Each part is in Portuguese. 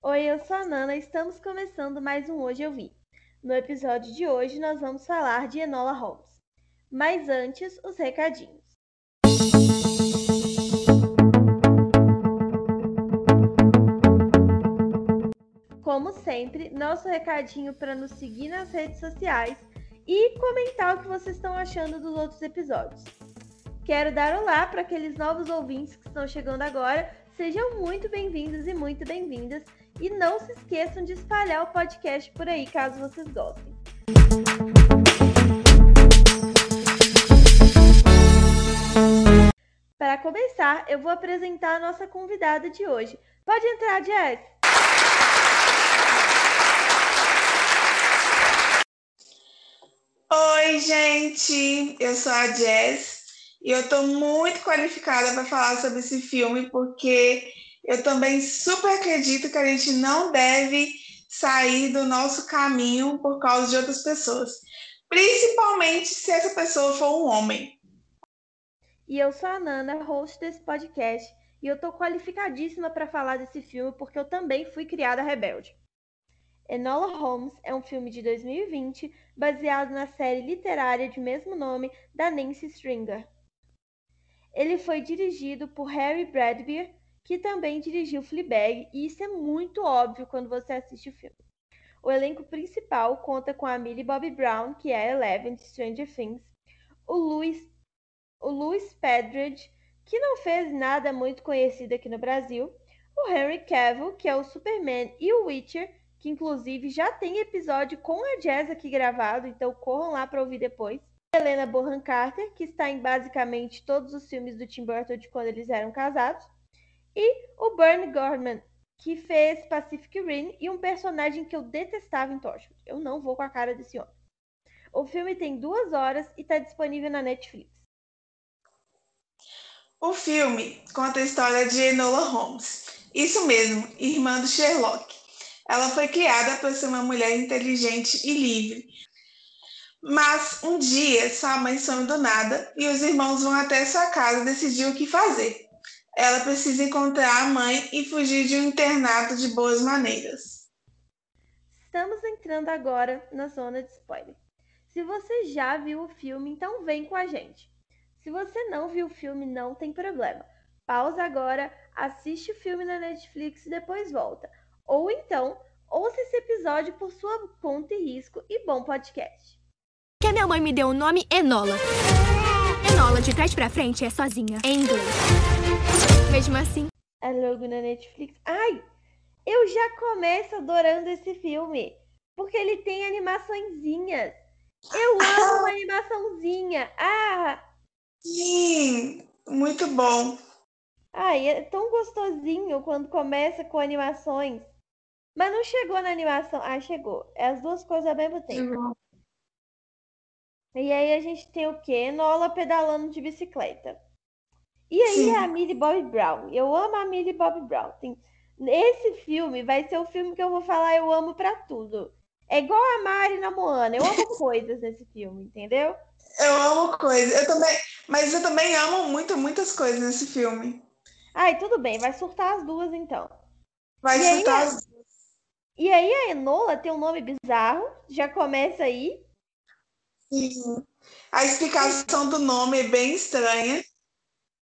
Oi, eu sou a Nana, estamos começando mais um Hoje Eu Vi. No episódio de hoje nós vamos falar de Enola Holmes. Mas antes, os recadinhos. Como sempre, nosso recadinho para nos seguir nas redes sociais e comentar o que vocês estão achando dos outros episódios. Quero dar olá para aqueles novos ouvintes que estão chegando agora. Sejam muito bem-vindos e muito bem-vindas. E não se esqueçam de espalhar o podcast por aí, caso vocês gostem. Para começar, eu vou apresentar a nossa convidada de hoje. Pode entrar, Jess! Oi, gente! Eu sou a Jess e eu estou muito qualificada para falar sobre esse filme porque eu também super acredito que a gente não deve sair do nosso caminho por causa de outras pessoas, principalmente se essa pessoa for um homem. E eu sou a Nana, host desse podcast, e eu tô qualificadíssima para falar desse filme porque eu também fui criada rebelde. Enola Holmes é um filme de 2020 baseado na série literária de mesmo nome da Nancy Stringer. Ele foi dirigido por Harry Bradbeer, que também dirigiu Fleabag, e isso é muito óbvio quando você assiste o filme. O elenco principal conta com a Millie Bobby Brown, que é a Eleven de Stranger Things, o Louis, o Louis Pedridge, que não fez nada muito conhecido aqui no Brasil, o Henry Cavill, que é o Superman e o Witcher, que inclusive já tem episódio com a Jazz aqui gravado, então corram lá para ouvir depois. Helena Bonham Carter, que está em basicamente todos os filmes do Tim Burton de quando eles eram casados. E o Bernie Gorman, que fez Pacific Rim e um personagem que eu detestava em Torchwood. Eu não vou com a cara desse homem. O filme tem duas horas e está disponível na Netflix. O filme conta a história de Enola Holmes. Isso mesmo, irmã do Sherlock. Ela foi criada para ser uma mulher inteligente e livre. Mas um dia sua mãe some do nada e os irmãos vão até sua casa decidir o que fazer. Ela precisa encontrar a mãe e fugir de um internato de boas maneiras. Estamos entrando agora na zona de spoiler. Se você já viu o filme, então vem com a gente. Se você não viu o filme, não tem problema. Pausa agora, assiste o filme na Netflix e depois volta. Ou então, ouça esse episódio por sua conta e risco e bom podcast. Que a minha mãe me deu o nome Enola. Enola, de trás pra frente, é sozinha, em inglês. Mesmo assim. É logo na Netflix. Ai, eu já começo adorando esse filme. Porque ele tem animaçõezinhas. Eu amo uma animaçãozinha. Ah! Sim, muito bom. Ai, é tão gostosinho quando começa com animações. Mas não chegou na animação. Ah, chegou. É as duas coisas ao mesmo tempo. Uhum. E aí a gente tem o quê? Nola pedalando de bicicleta. E aí Sim. a Millie Bobby Brown. Eu amo a Millie Bobby Brown. Tem... Esse filme vai ser o filme que eu vou falar eu amo pra tudo. É igual a Mari na Moana. Eu amo coisas nesse filme, entendeu? Eu amo coisas. Eu também, mas eu também amo muito, muitas coisas nesse filme. Ai, tudo bem, vai surtar as duas então. Vai E aí, soltar as E aí a Enola tem um nome bizarro, já começa aí. Sim. A explicação do nome é bem estranha.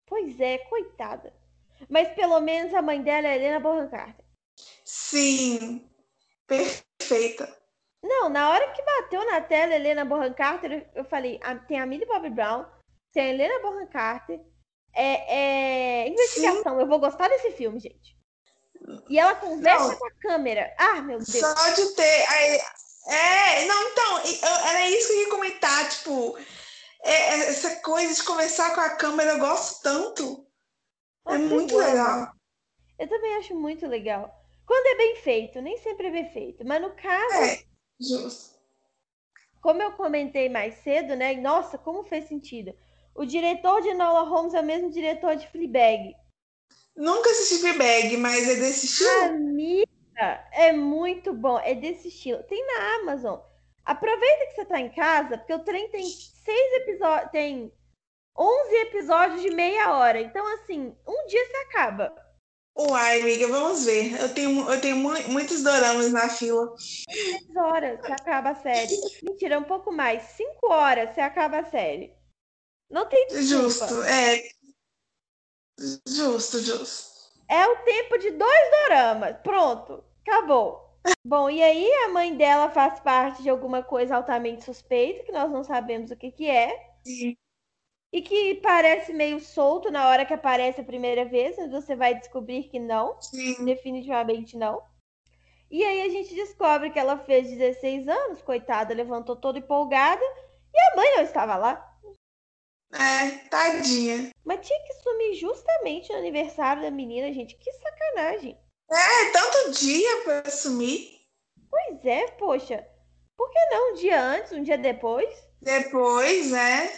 Pois é, coitada. Mas pelo menos a mãe dela é Helena Bonham Carter. Sim, perfeita. Não, na hora que bateu na tela Helena Bonham Carter, eu falei, tem a Millie Bobby Brown, tem a Helena Bonham Carter, é, é investigação. Eu vou gostar desse filme, gente. E ela conversa Não. com a câmera. Ah, meu Deus. Só de ter. É, não, então, eu- era isso que eu ia comentar, tipo, é, é, essa coisa de conversar com a câmera, eu gosto tanto. É Nossa, eu muito legal. Eu também acho muito legal. Quando é bem feito, nem sempre é bem feito. Mas no caso, É, justo. como eu comentei mais cedo, né? Nossa, como fez sentido. O diretor de Enola Holmes é o mesmo diretor de Fleabag. Nunca assisti Fleabag, mas é desse estilo? É muito bom. É desse estilo. Tem na Amazon. Aproveita que você tá em casa, porque o trem tem seis episódios, tem 11 episódios de meia hora. Então, assim, um dia você acaba. Uai, amiga, vamos ver. Eu tenho, eu tenho mu- muitos doramas na fila. Três horas você acaba a série. Mentira, um pouco mais. Cinco horas você acaba a série. Não tem desculpa. Justo, é. Justo, justo. É o tempo de dois doramas. Pronto, acabou. Bom, e aí a mãe dela faz parte de alguma coisa altamente suspeita, que nós não sabemos o que que é. Sim. E que parece meio solto na hora que aparece a primeira vez, mas você vai descobrir que não. Sim. Definitivamente não. E aí a gente descobre que ela fez 16 anos, coitada, levantou toda empolgada e a mãe não estava lá. É, tadinha. Mas tinha que sumir justamente no aniversário da menina, gente. Que sacanagem. É, tanto dia pra sumir. Pois é, poxa. Por que não um dia antes, um dia depois? Depois, né?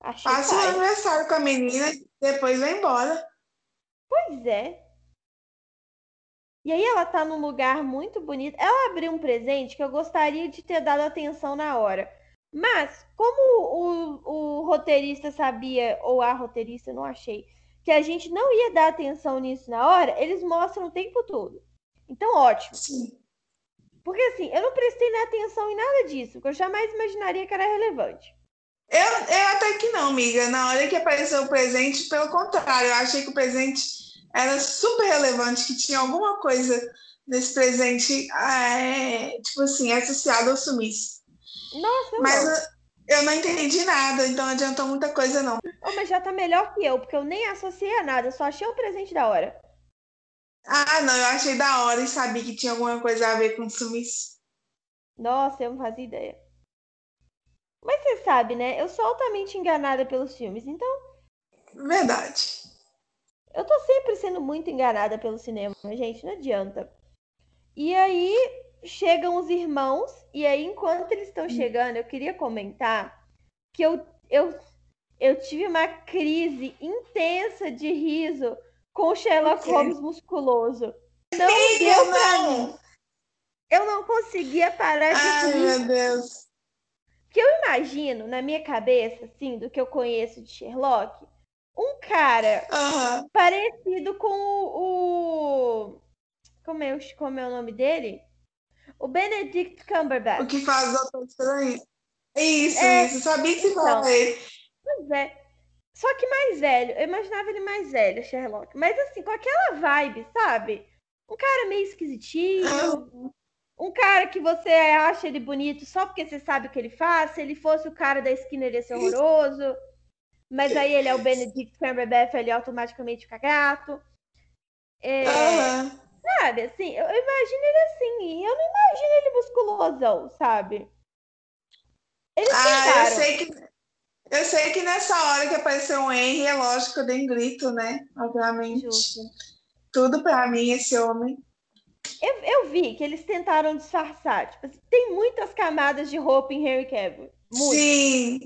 Achei Passa o aniversário com a menina, depois vai embora. Pois é. E aí ela tá num lugar muito bonito. Ela abriu um presente que eu gostaria de ter dado atenção na hora. Mas, como o, o roteirista sabia, ou a roteirista, não achei, que a gente não ia dar atenção nisso na hora, eles mostram o tempo todo. Então, ótimo. Sim. Porque assim, eu não prestei atenção em nada disso, porque eu jamais imaginaria que era relevante. Eu, eu até que não, amiga. Na hora que apareceu o presente, pelo contrário, eu achei que o presente era super relevante, que tinha alguma coisa nesse presente, é, tipo assim, associado ao sumiço. Nossa, eu Mas eu, eu não entendi nada, então não adiantou muita coisa, não. Oh, mas já tá melhor que eu, porque eu nem associei a nada, só achei um presente da hora. Ah, não, eu achei da hora e sabia que tinha alguma coisa a ver com sumiço. Nossa, eu não fazia ideia. Mas você sabe, né? Eu sou altamente enganada pelos filmes, então Verdade. eu tô sempre sendo muito enganada pelo cinema, gente, não adianta. E aí chegam os irmãos, e aí enquanto eles estão chegando, eu queria comentar que eu, eu, eu tive uma crise intensa de riso com o Sherlock? Holmes musculoso. Não Amiga, deu mim. Eu não conseguia parar de Ai, rir. meu Deus. que eu imagino na minha cabeça, assim, do que eu conheço de Sherlock, um cara parecido com o. o- como, é, o- como é o nome dele? O Benedict O Cumberbatch. que faz o Doutor Estranho? Isso, É, isso. Sabia que então. falava ele. Pois é. Só que mais velho. Eu imaginava ele mais velho, Sherlock. Mas assim, com aquela vibe, sabe? Um cara meio esquisitinho. Um cara que você acha ele bonito só porque você sabe o que ele faz. Se ele fosse o cara da esquina, ele ia ser horroroso. Mas aí ele é o Benedict Cumberbatch, ele automaticamente fica gato. É, Aham. Sabe, assim, eu, eu imagino ele assim. E eu não imagino ele musculosão, sabe? Eles Ah, eu tentaram. sei que. Eu sei que nessa hora que apareceu o Henry, é lógico que eu dei um grito, né? Obviamente. Justo. Tudo pra mim, esse homem. Eu, eu vi que eles tentaram disfarçar. Tipo, assim, tem muitas camadas de roupa em Harry Cavill. Muito. Sim,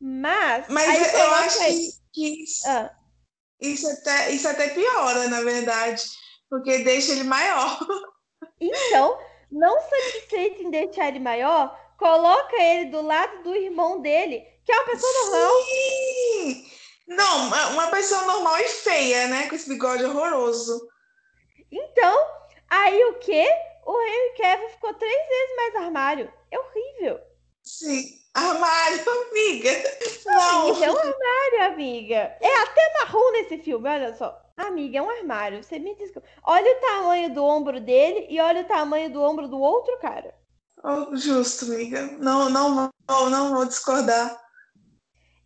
Mas, mas eu, eu acho aí- que, que isso, Ah, isso até, isso até piora, na verdade. Porque deixa ele maior. Então, não satisfeito em deixar ele maior, coloca ele do lado do irmão dele, que é uma pessoa normal. Sim! Não, uma- uma pessoa normal e feia, né? Com esse bigode horroroso. Então, aí o quê? O Henry Cavill ficou três vezes mais armário. É horrível. Sim. Armário, amiga. Não. Isso é um armário, amiga. É até marrom nesse filme, olha só. Amiga, é um armário. Você me desculpa. Olha o tamanho do ombro dele e olha o tamanho do ombro do outro cara. Oh, justo, amiga. Não, não vou, não vou discordar.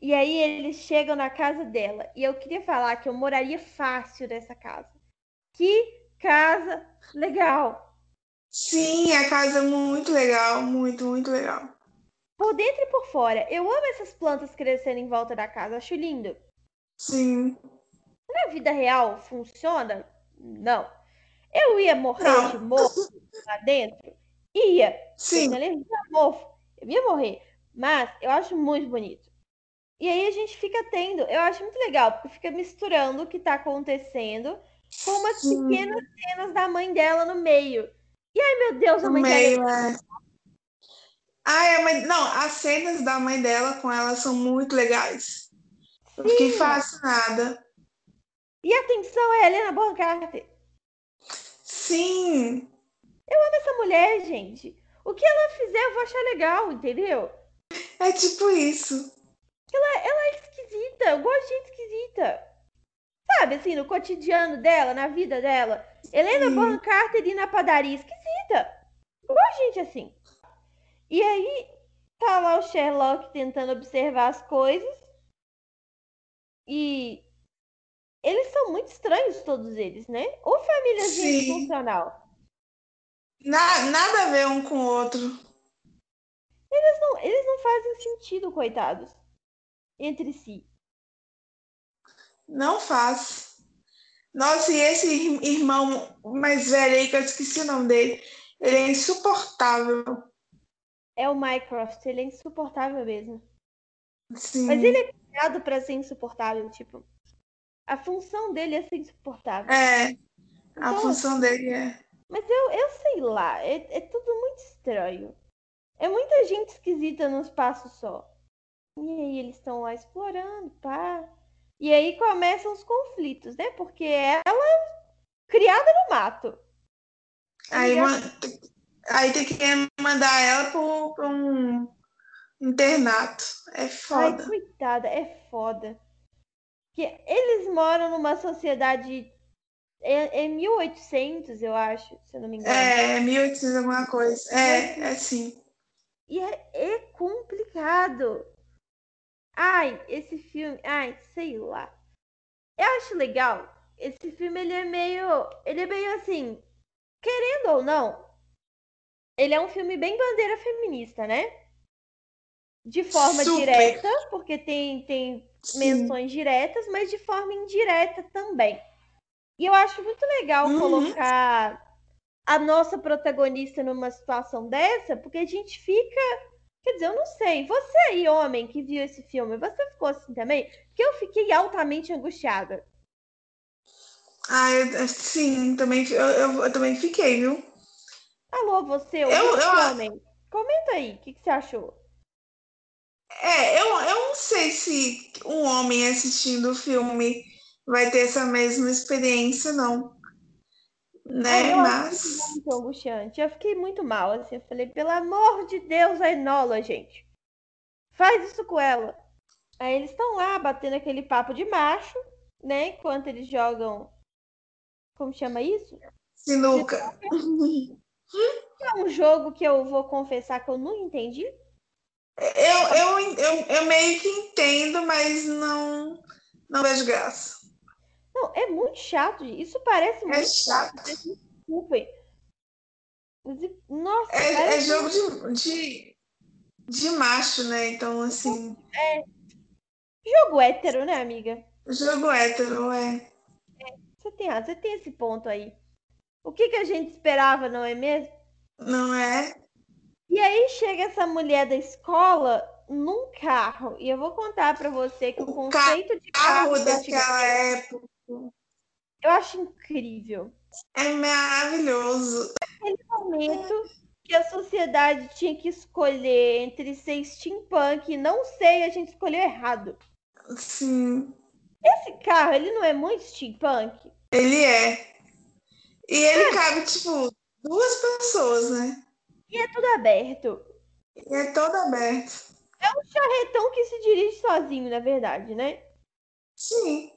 E aí eles chegam na casa dela. E eu queria falar que eu moraria fácil nessa casa. Que casa legal. Sim, a casa é muito legal, muito, muito legal. Por dentro e por fora. Eu amo essas plantas crescendo em volta da casa. Acho lindo. Sim. Na vida real, funciona? Não. Eu ia morrer Não. de mofo lá dentro? Ia. Eu Sim. tenho alergia a mofo. Eu ia morrer. Mas eu acho muito bonito. E aí a gente fica tendo, eu acho muito legal, porque fica misturando o que tá acontecendo com umas Sim. pequenas cenas da mãe dela no meio. E ai meu Deus, a mãe dela meio, é. Ai, a mãe... Não, as cenas da mãe dela com ela são muito legais. Eu fiquei Sim. fascinada. E atenção, é a Helena Bonham Carter. Sim. Eu amo essa mulher, gente. O que ela fizer, eu vou achar legal, entendeu? É tipo isso. Ela, ela é esquisita, eu gosto de gente esquisita. Sabe, assim, no cotidiano dela, na vida dela. Helena Sim. Bonham Carter ir na padaria, esquisita. Eu gosto de gente assim. E aí, tá lá o Sherlock tentando observar as coisas. E eles são muito estranhos, todos eles, né? Ou Sim. disfuncional. Na- nada a ver um com o outro. Eles não, eles não fazem sentido, coitados. Entre si. Não faz. Nossa, e esse ir- irmão mais velho aí, que eu esqueci o nome dele, ele é insuportável. É o Mycroft, ele é insuportável mesmo. Assim, Mas ele é criado pra ser insuportável, tipo. A função dele é ser insuportável. É, a Então, função dele é. Mas eu, eu sei lá, é, é tudo muito estranho. É muita gente esquisita num espaço só. E aí eles estão lá explorando, pá. E aí começam os conflitos, né? Porque ela criada no mato. Aí, ma- aí tem que mandar ela para um internato. É Ai, foda. coitada, é foda. Que eles moram numa sociedade é, é 1800, eu acho, se eu não me engano. É, 1800 alguma coisa. É, é sim. E é, é complicado. Ai, esse filme, ai, sei lá. Eu acho legal. Esse filme ele é meio, ele é meio assim, querendo ou não, ele é um filme bem bandeira feminista, né? De forma Super. direta, porque tem tem Sim. menções diretas, mas de forma indireta também. E eu acho muito legal Uhum. colocar a nossa protagonista numa situação dessa, porque a gente fica. Quer dizer, eu não sei. Você aí, homem, que viu esse filme, você ficou assim também? Porque eu fiquei altamente angustiada. Ah, eu, sim, também, eu, eu, eu também fiquei, viu? Alô, você, Eu- homem. Comenta aí, o que, que você achou? É, eu, eu não sei se um homem assistindo o filme vai ter essa mesma experiência, não. Né? eu Mas. muito angustiante. Eu fiquei muito mal, assim. Eu falei, pelo amor de Deus, a Enola, gente. Faz isso com ela. Aí eles estão lá batendo aquele papo de macho, né? Enquanto eles jogam. Como chama isso? Sinuca. É um jogo que eu vou confessar que eu não entendi. Eu, eu, eu, eu meio que entendo, mas não, não vejo graça. Não, é muito chato. Isso parece muito É chato. Vocês me Desculpem. Nossa, É, é jogo de, de, de macho, né? Então, assim, jogo hétero, né, amiga? jogo hétero, é. Você tem razão, você tem esse ponto aí. O que, que a gente esperava, não é mesmo? Não é? E aí chega essa mulher da escola num carro. E eu vou contar pra você que o, O conceito de carro, Carro daquela época. eu acho incrível. É maravilhoso. Aquele momento que a sociedade tinha que escolher entre ser steampunk e não sei, a gente escolheu errado. Sim, Esse carro, ele não é muito steampunk? ele é. E ele cabe, tipo, duas pessoas, né? E é tudo aberto. E é todo aberto. Charretão que se dirige sozinho, na verdade, né? Sim,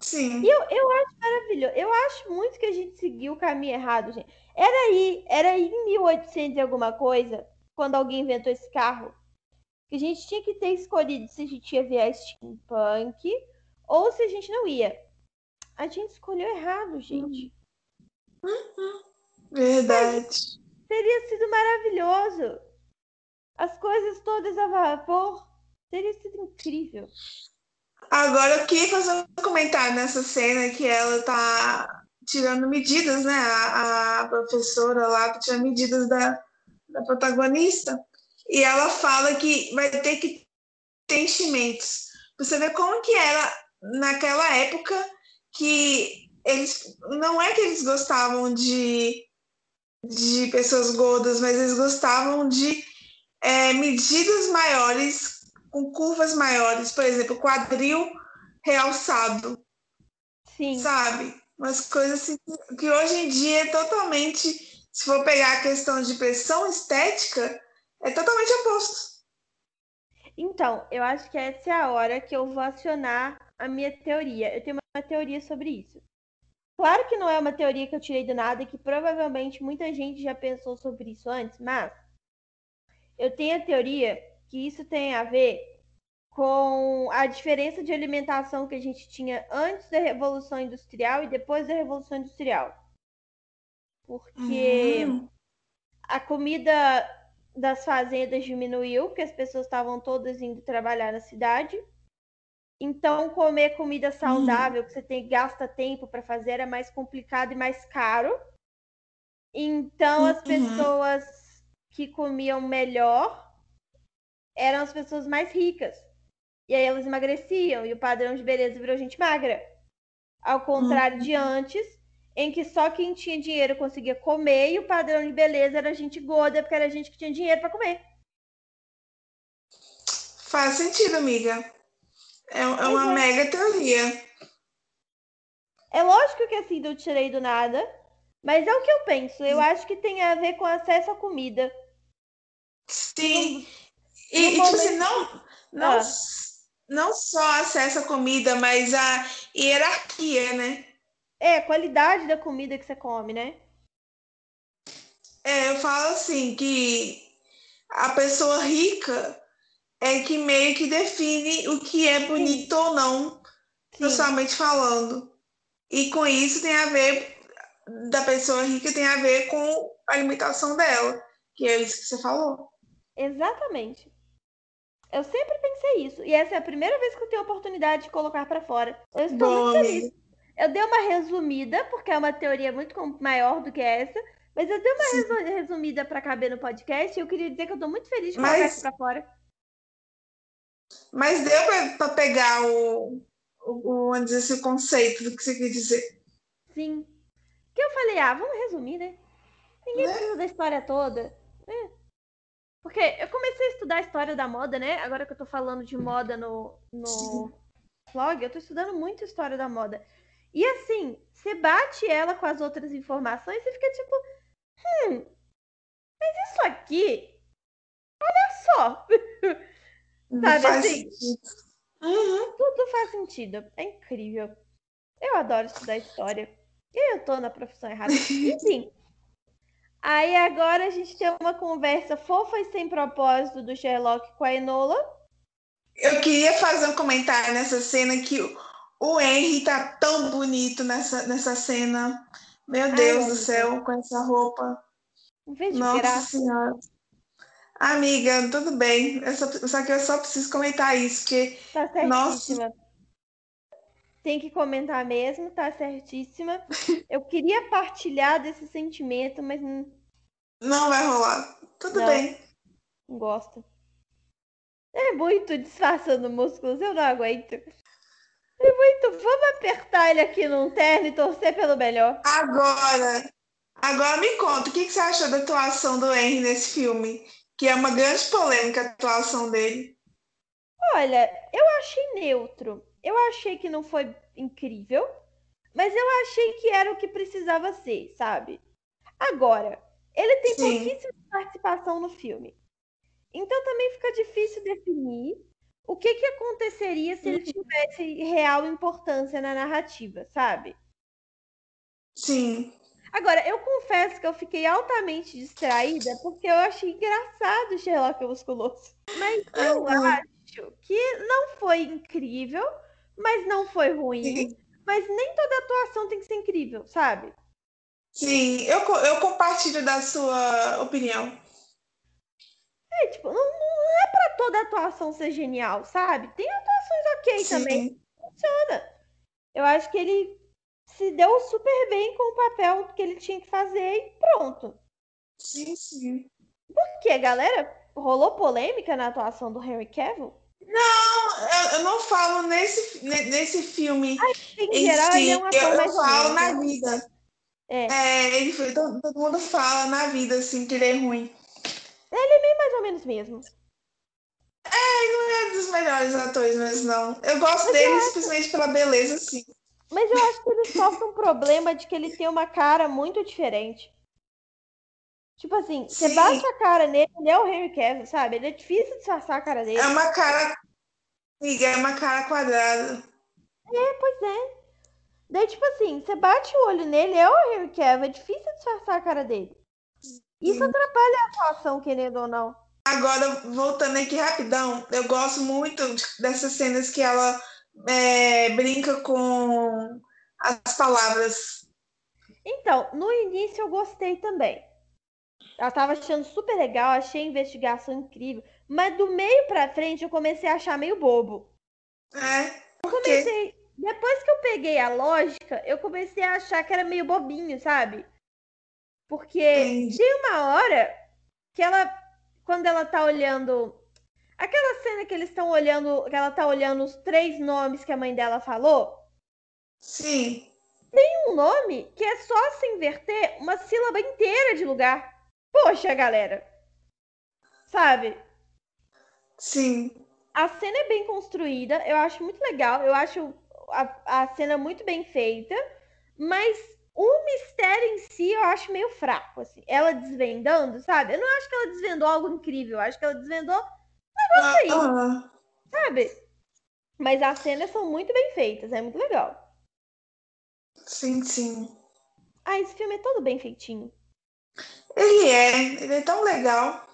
sim. E eu, eu acho maravilhoso. Eu acho muito que a gente seguiu o caminho errado, gente. Era aí, era aí em 1800 e alguma coisa, quando alguém inventou esse carro, que a gente tinha que ter escolhido se a gente ia ver a steampunk ou se a gente não ia. A gente escolheu errado, gente. Verdade. Teria sido maravilhoso. As coisas todas a vapor. Teria sido incrível. Agora, eu queria fazer um comentário nessa cena que ela tá tirando medidas, né? A, a professora lá tá tirando medidas da, da protagonista. E ela fala que vai ter que ter enchimentos. Você vê como que era naquela época que eles não é que eles gostavam de, de pessoas gordas, mas eles gostavam de é, medidas maiores, com curvas maiores, por exemplo, quadril realçado. Sim. Sabe? Umas coisas assim que hoje em dia é totalmente, se for pegar a questão de pressão estética, é totalmente oposto. Então, eu acho que essa é a hora que eu vou acionar a minha teoria. Eu tenho uma teoria sobre isso. Claro que não é uma teoria que eu tirei do nada e que provavelmente muita gente já pensou sobre isso antes, mas eu tenho a teoria que isso tem a ver com a diferença de alimentação que a gente tinha antes da Revolução Industrial e depois da Revolução Industrial. Porque uhum. a comida das fazendas diminuiu, porque as pessoas estavam todas indo trabalhar na cidade. Então, comer comida saudável, uhum. que você tem gasta tempo para fazer, é mais complicado e mais caro. Então, as uhum. pessoas que comiam melhor eram as pessoas mais ricas. E aí elas emagreciam e o padrão de beleza virou gente magra. Ao contrário uhum. de antes, em que só quem tinha dinheiro conseguia comer e o padrão de beleza era gente gorda, porque era gente que tinha dinheiro para comer. Faz sentido, amiga. É, é uma é. mega teoria. É lógico que assim não tirei do nada, mas é o que eu penso. Eu acho que tem a ver com acesso à comida. Sim. No, e, no e tipo assim, não, não, ah. não só acesso à comida, mas a hierarquia, né? É, qualidade da comida que você come, né? É, eu falo assim que a pessoa rica é que meio que define o que é bonito Sim. ou não, socialmente falando. E com isso tem a ver, da pessoa rica tem a ver com a alimentação dela, que é isso que você falou. Exatamente. Eu sempre pensei isso. E essa é a primeira vez que eu tenho a oportunidade de colocar para fora. Eu estou Bom, muito feliz. Eu dei uma resumida, porque é uma teoria muito maior do que essa, mas eu dei uma resumida para caber no podcast e eu queria dizer que eu tô muito feliz de colocar mas... isso pra fora. Mas deu para pegar o, o, o, dizer, esse conceito do que você quer dizer. Sim. Que eu falei, ah, vamos resumir, né? Ninguém né? precisa da história toda. É. Porque eu comecei a estudar a história da moda, né? Agora que eu tô falando de moda no, no blog, eu tô estudando muito história da moda. E assim, você bate ela com as outras informações e fica tipo, hum, mas isso aqui, olha só. Sabe assim? Uhum. Tudo faz sentido. É incrível. Eu adoro estudar história. E eu tô na profissão errada. Enfim. Aí agora a gente tem uma conversa fofa e sem propósito do Sherlock com a Enola. Eu queria fazer um comentário nessa cena que o Henry tá tão bonito nessa, nessa cena. Meu Deus Ai, do céu, com essa roupa. Nossa graça. Senhora. Amiga, tudo bem. Eu só, só, que eu só preciso comentar isso, porque. Tá certíssima. Nossa... Tem que comentar mesmo, tá certíssima. Eu queria partilhar desse sentimento, mas. Não vai rolar. Tudo não, bem. Não gosto. É muito disfarçando músculos, eu não aguento. É muito. Vamos apertar ele aqui num terno e torcer pelo melhor. Agora, agora me conta, o que, que você achou da atuação do Henry nesse filme? Que é uma grande polêmica a atuação dele. Olha, eu achei neutro. Eu achei que não foi incrível, mas eu achei que era o que precisava ser, sabe? Agora, ele tem Sim. pouquíssima participação no filme. Então também fica difícil definir o que, que aconteceria se ele uhum. tivesse real importância na narrativa, sabe? Sim. Agora, eu confesso que eu fiquei altamente distraída porque eu achei engraçado o Sherlock musculoso. Mas eu uhum. acho que não foi incrível, mas não foi ruim. Mas nem toda atuação tem que ser incrível, sabe? Sim, eu, eu compartilho da sua opinião. É, tipo, não, não é pra toda atuação ser genial, sabe? Tem atuações ok Sim. também. Funciona. Eu acho que ele se deu super bem com o papel que ele tinha que fazer e pronto. Sim, sim. Por quê, galera? Rolou polêmica na atuação do Henry Cavill? Não, eu não falo nesse, nesse filme. Ai, em, geral, si. ele é um ator eu, mais eu falo na vida. É. é, ele foi, todo, todo mundo fala na vida, assim, que ele é ruim. Ele é meio mais ou menos mesmo. É, ele não é dos melhores atores, mas não. Eu gosto mas dele eu simplesmente pela beleza, sim. Mas eu acho que ele sofre um problema de que ele tem uma cara muito diferente. Tipo assim, você bate a cara nele, ele é o Henry Cavill, sabe? Ele é difícil disfarçar a cara dele. É uma cara. É uma cara quadrada. É, pois é. Daí, tipo assim, você bate o olho nele, é o Henry Cavill, é difícil disfarçar a cara dele. Isso atrapalha a atuação, querendo ou não. Agora, voltando aqui rapidão, eu gosto muito dessas cenas que ela é, brinca com as palavras. Então, no início eu gostei também. Eu tava achando super legal, achei a investigação incrível. Mas do meio pra frente eu comecei a achar meio bobo. É, porque Comecei. Depois que eu peguei a lógica, eu comecei a achar que era meio bobinho, sabe? Porque Entendi. tem uma hora que ela, quando ela tá olhando. Aquela cena que eles estão olhando, que ela tá olhando os três nomes que a mãe dela falou. sim, um nome que é só se inverter uma sílaba inteira de lugar. Poxa, galera. Sabe? sim, A cena é bem construída, eu acho muito legal, eu acho a, a cena muito bem feita, mas o mistério em si eu acho meio fraco, assim. Ela desvendando, sabe? Eu não acho que ela desvendou algo incrível, eu acho que ela desvendou, aí. Ah, sabe? Mas as cenas são muito bem feitas, é muito legal. sim, sim. Ah, esse filme é todo bem feitinho. Ele é, ele é tão legal.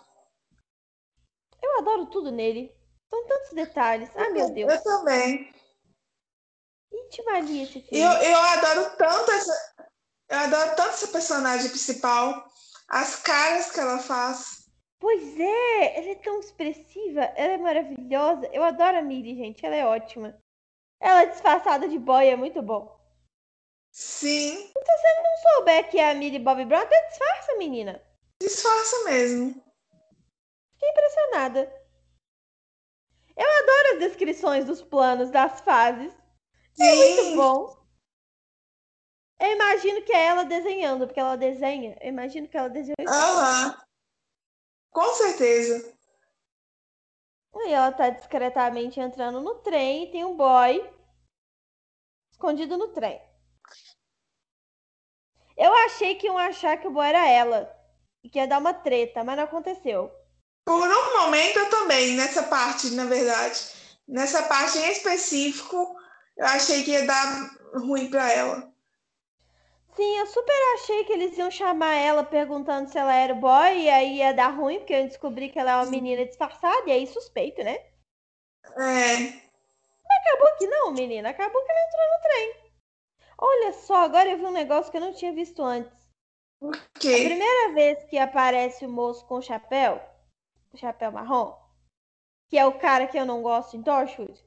Eu adoro tudo nele. São tantos detalhes. Ai, meu Deus. Eu também. Íntima ali esse E filme. eu, eu adoro tanto essa. Eu adoro tanto essa personagem principal. As caras que ela faz. Pois é, ela é tão expressiva, ela é maravilhosa. Eu adoro a Millie, gente, ela é ótima. Ela disfarçada de boy é muito bom. Sim, Se você não souber que é a Millie Bobby Brown, até disfarça, menina. disfarça mesmo. Fiquei impressionada. Eu adoro as descrições dos planos, das fases. É muito Sim, bom. Eu imagino que é ela desenhando, porque ela desenha. Eu imagino que ela desenhou aham. Com certeza. Aí ela tá discretamente entrando no trem e tem um boy escondido no trem. Eu achei que iam achar que o boy era ela e que ia dar uma treta, mas não aconteceu. Por um momento eu também, nessa parte, na verdade. Nessa parte em específico, eu achei que ia dar ruim pra ela. Sim, eu super achei que eles iam chamar ela perguntando se ela era o boy e aí ia dar ruim, porque eu descobri que ela é uma menina disfarçada e aí suspeito, né? É, Acabou que não, menina. Acabou que ela entrou no trem. Olha só, agora eu vi um negócio que eu não tinha visto antes. A porque. primeira vez que aparece o moço com chapéu, o chapéu marrom, que é o cara que eu não gosto em Torchwood,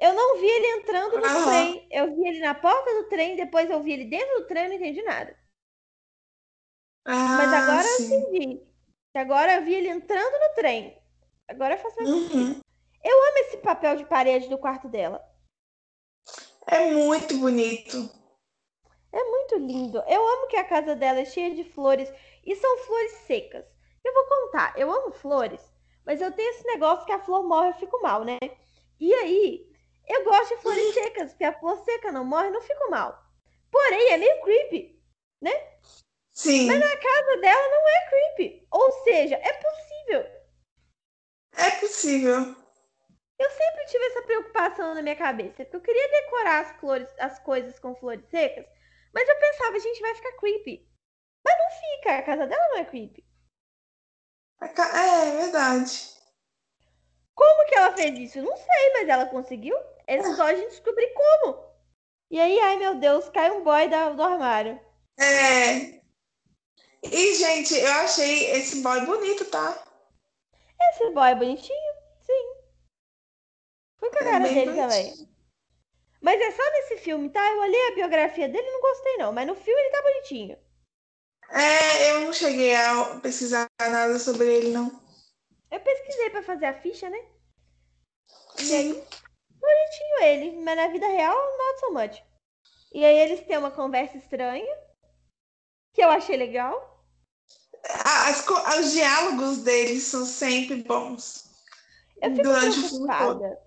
eu não vi ele entrando no Aham. trem. Eu vi ele na porta do trem, depois eu vi ele dentro do trem e não entendi nada. Mas Ah, agora eu sim. entendi. Que Agora eu vi ele entrando no trem. Agora faz mais sentido. Uhum. Eu amo esse papel de parede do quarto dela. É muito bonito. É muito lindo. Eu amo que a casa dela é cheia de flores e são flores secas. Eu vou contar, eu amo flores, mas eu tenho esse negócio que a flor morre eu fico mal, né? E aí, eu gosto de flores secas, porque a flor seca não morre, não fico mal. Porém, é meio creepy. Sim, Mas a casa dela não é creepy. Ou seja, é possível. é possível. Eu sempre tive essa preocupação na minha cabeça, porque eu queria decorar as, flores, as coisas com flores secas, mas eu pensava, gente, vai ficar creepy. Mas não fica, a casa dela não é creepy. A ca- É verdade. Como que ela fez isso? Não sei, mas ela conseguiu. É só a gente descobrir como. E aí, ai meu Deus, cai um boy da- do armário. É. E, gente, eu achei esse boy bonito, tá? Esse boy é bonitinho? Sim. Fui com a É cara dele bonitinho. também. Mas é só nesse filme, tá? Eu olhei a biografia dele e não gostei, não. Mas no filme ele tá bonitinho. É, eu não cheguei a pesquisar nada sobre ele, não. Eu pesquisei pra fazer a ficha, né? E aí, Sim. Bonitinho ele. Mas na vida real, not so much. E aí eles têm uma conversa estranha. Que eu achei legal. As, os diálogos deles são sempre bons. Eu fico Durante preocupada.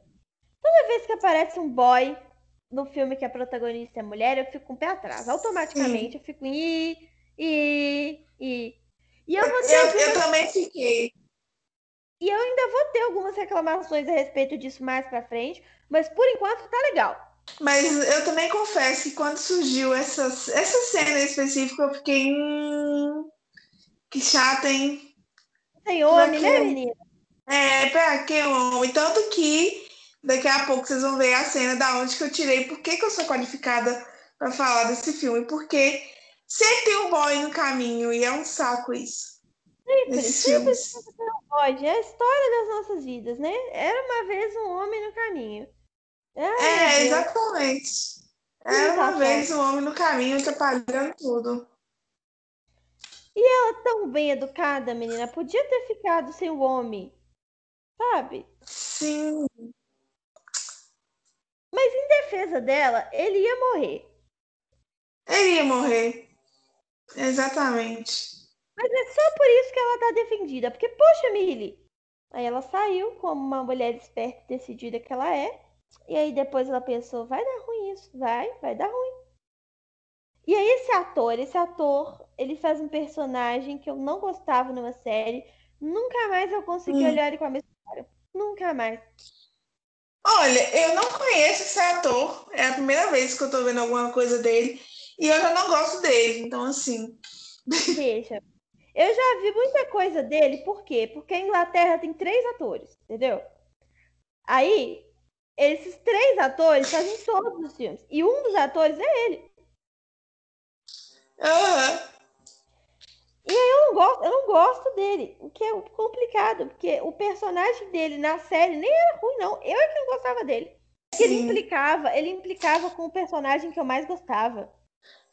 Toda vez que aparece um boy no filme que a protagonista é mulher, eu fico com um o pé atrás. Automaticamente Sim. eu fico e e e e eu vou ter eu, eu também fiquei. E eu ainda vou ter algumas reclamações a respeito disso mais pra frente, mas por enquanto tá legal. Mas eu também confesso que quando surgiu essa, essa cena específica, eu fiquei. Hum, que chata, hein? Tem homem, né, menina? É, pra que homem? Tanto que daqui a pouco vocês vão ver a cena da onde que eu tirei, por que, que eu sou qualificada para falar desse filme. Porque sempre tem um boy no caminho e é um saco isso. Sempre, sempre pode. É a história das nossas vidas, né? Era uma vez um homem no caminho. é, exatamente. Era uma vez um homem no caminho atrapalhando tudo. E ela tão bem educada, menina, podia ter ficado sem o homem. Sabe? Sim. Mas em defesa dela, ele ia morrer. Ele ia morrer. Exatamente. Mas é só por isso que ela tá defendida. Porque, poxa, Millie. Aí ela saiu como uma mulher esperta e decidida que ela é. E aí depois ela pensou, vai dar ruim isso, vai, vai dar ruim. E aí esse ator, esse ator, ele faz um personagem que eu não gostava numa série. Nunca mais eu consegui hum. olhar ele com a mesma cara. Nunca mais. Olha, eu não conheço esse ator. É a primeira vez que eu tô vendo alguma coisa dele. E eu já não gosto dele. Então, assim. Deixa. Eu já vi muita coisa dele, por quê? Porque a Inglaterra tem três atores, entendeu? Aí, esses três atores fazem todos os filmes. E um dos atores é ele. Uhum. E aí eu não gosto, eu não gosto dele, o que é complicado, porque o personagem dele na série nem era ruim, não. Eu é que não gostava dele. Ele implicava, ele implicava com o personagem que eu mais gostava.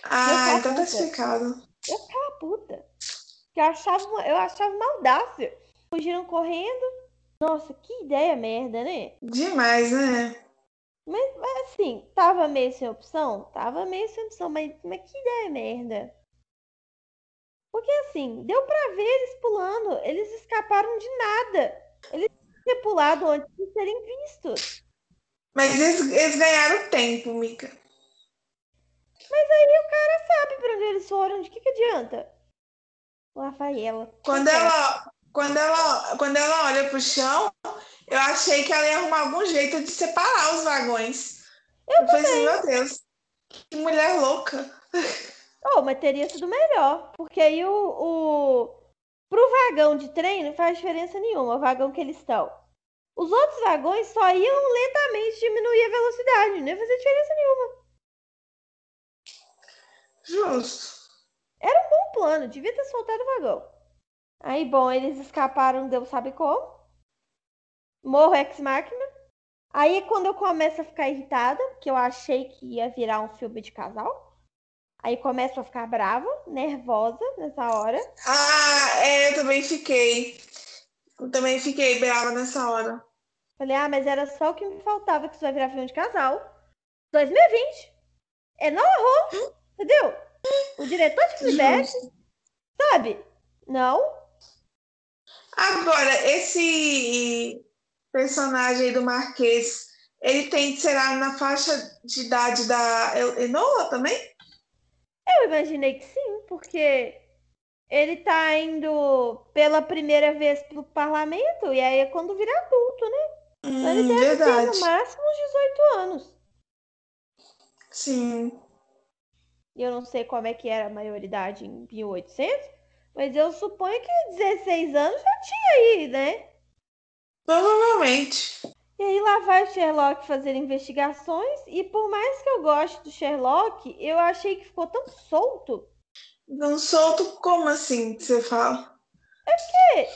Ah, então tá explicado. Eu ficava puta. Eu achava, eu achava uma audácia. Fugiram correndo. Nossa, que ideia merda, né? Demais, né? Mas, assim, tava meio sem opção? Tava meio sem opção, mas, mas que ideia merda. Porque assim, deu pra ver eles pulando. Eles escaparam de nada. Eles ter pulado antes de serem vistos. Mas eles, eles ganharam tempo, Mika. Mas aí o cara sabe pra onde eles foram. De que, que adianta? Rafaela. Quando ela, quando, ela, quando ela olha pro chão, eu achei que ela ia arrumar algum jeito de separar os vagões. Eu, eu falei assim, meu Deus, que mulher louca. Oh, mas teria sido melhor. Porque aí o, o. Pro vagão de trem não faz diferença nenhuma, o vagão que eles estão. Os outros vagões só iam lentamente diminuir a velocidade, não ia fazer diferença nenhuma. Justo. Era um bom plano, devia ter soltado o vagão. Aí, bom, eles escaparam, Deus sabe como. Morro ex máquina. Aí, quando eu começo a ficar irritada, que eu achei que ia virar um filme de casal. Aí começo a ficar brava, nervosa nessa hora. Ah, é, eu também fiquei. Eu também fiquei brava nessa hora. Falei, ah, mas era só o que me faltava que isso vai virar filme de casal. 2020. É Nola Holmes, entendeu? O diretor de Fleabag, sabe? Não. Agora, esse personagem aí do Marquês, ele tem, será na faixa de idade da Enola também? Eu imaginei que sim, porque ele tá indo pela primeira vez pro parlamento e aí é quando vira adulto, né? Hum, ele deve verdade. ter no máximo uns 18 anos. Sim. Eu não sei como é que era a maioridade em 1800, mas eu suponho que 16 anos já tinha aí, né? Provavelmente. E aí lá vai o Sherlock fazer investigações e por mais que eu goste do Sherlock, eu achei que ficou tão solto. Não solto como assim que você fala? É porque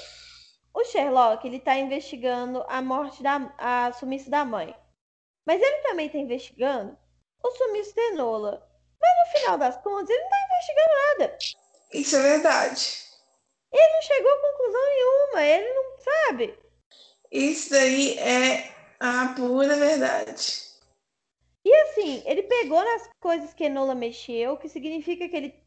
o Sherlock, ele tá investigando a morte da a sumiço da mãe. Mas ele também tá investigando o sumiço de Enola. Mas no final das contas, ele não tá investigando nada. Isso é verdade. Ele não chegou a conclusão nenhuma, ele não sabe. Isso daí é a pura verdade. E assim, ele pegou nas coisas que Enola mexeu, que significa que ele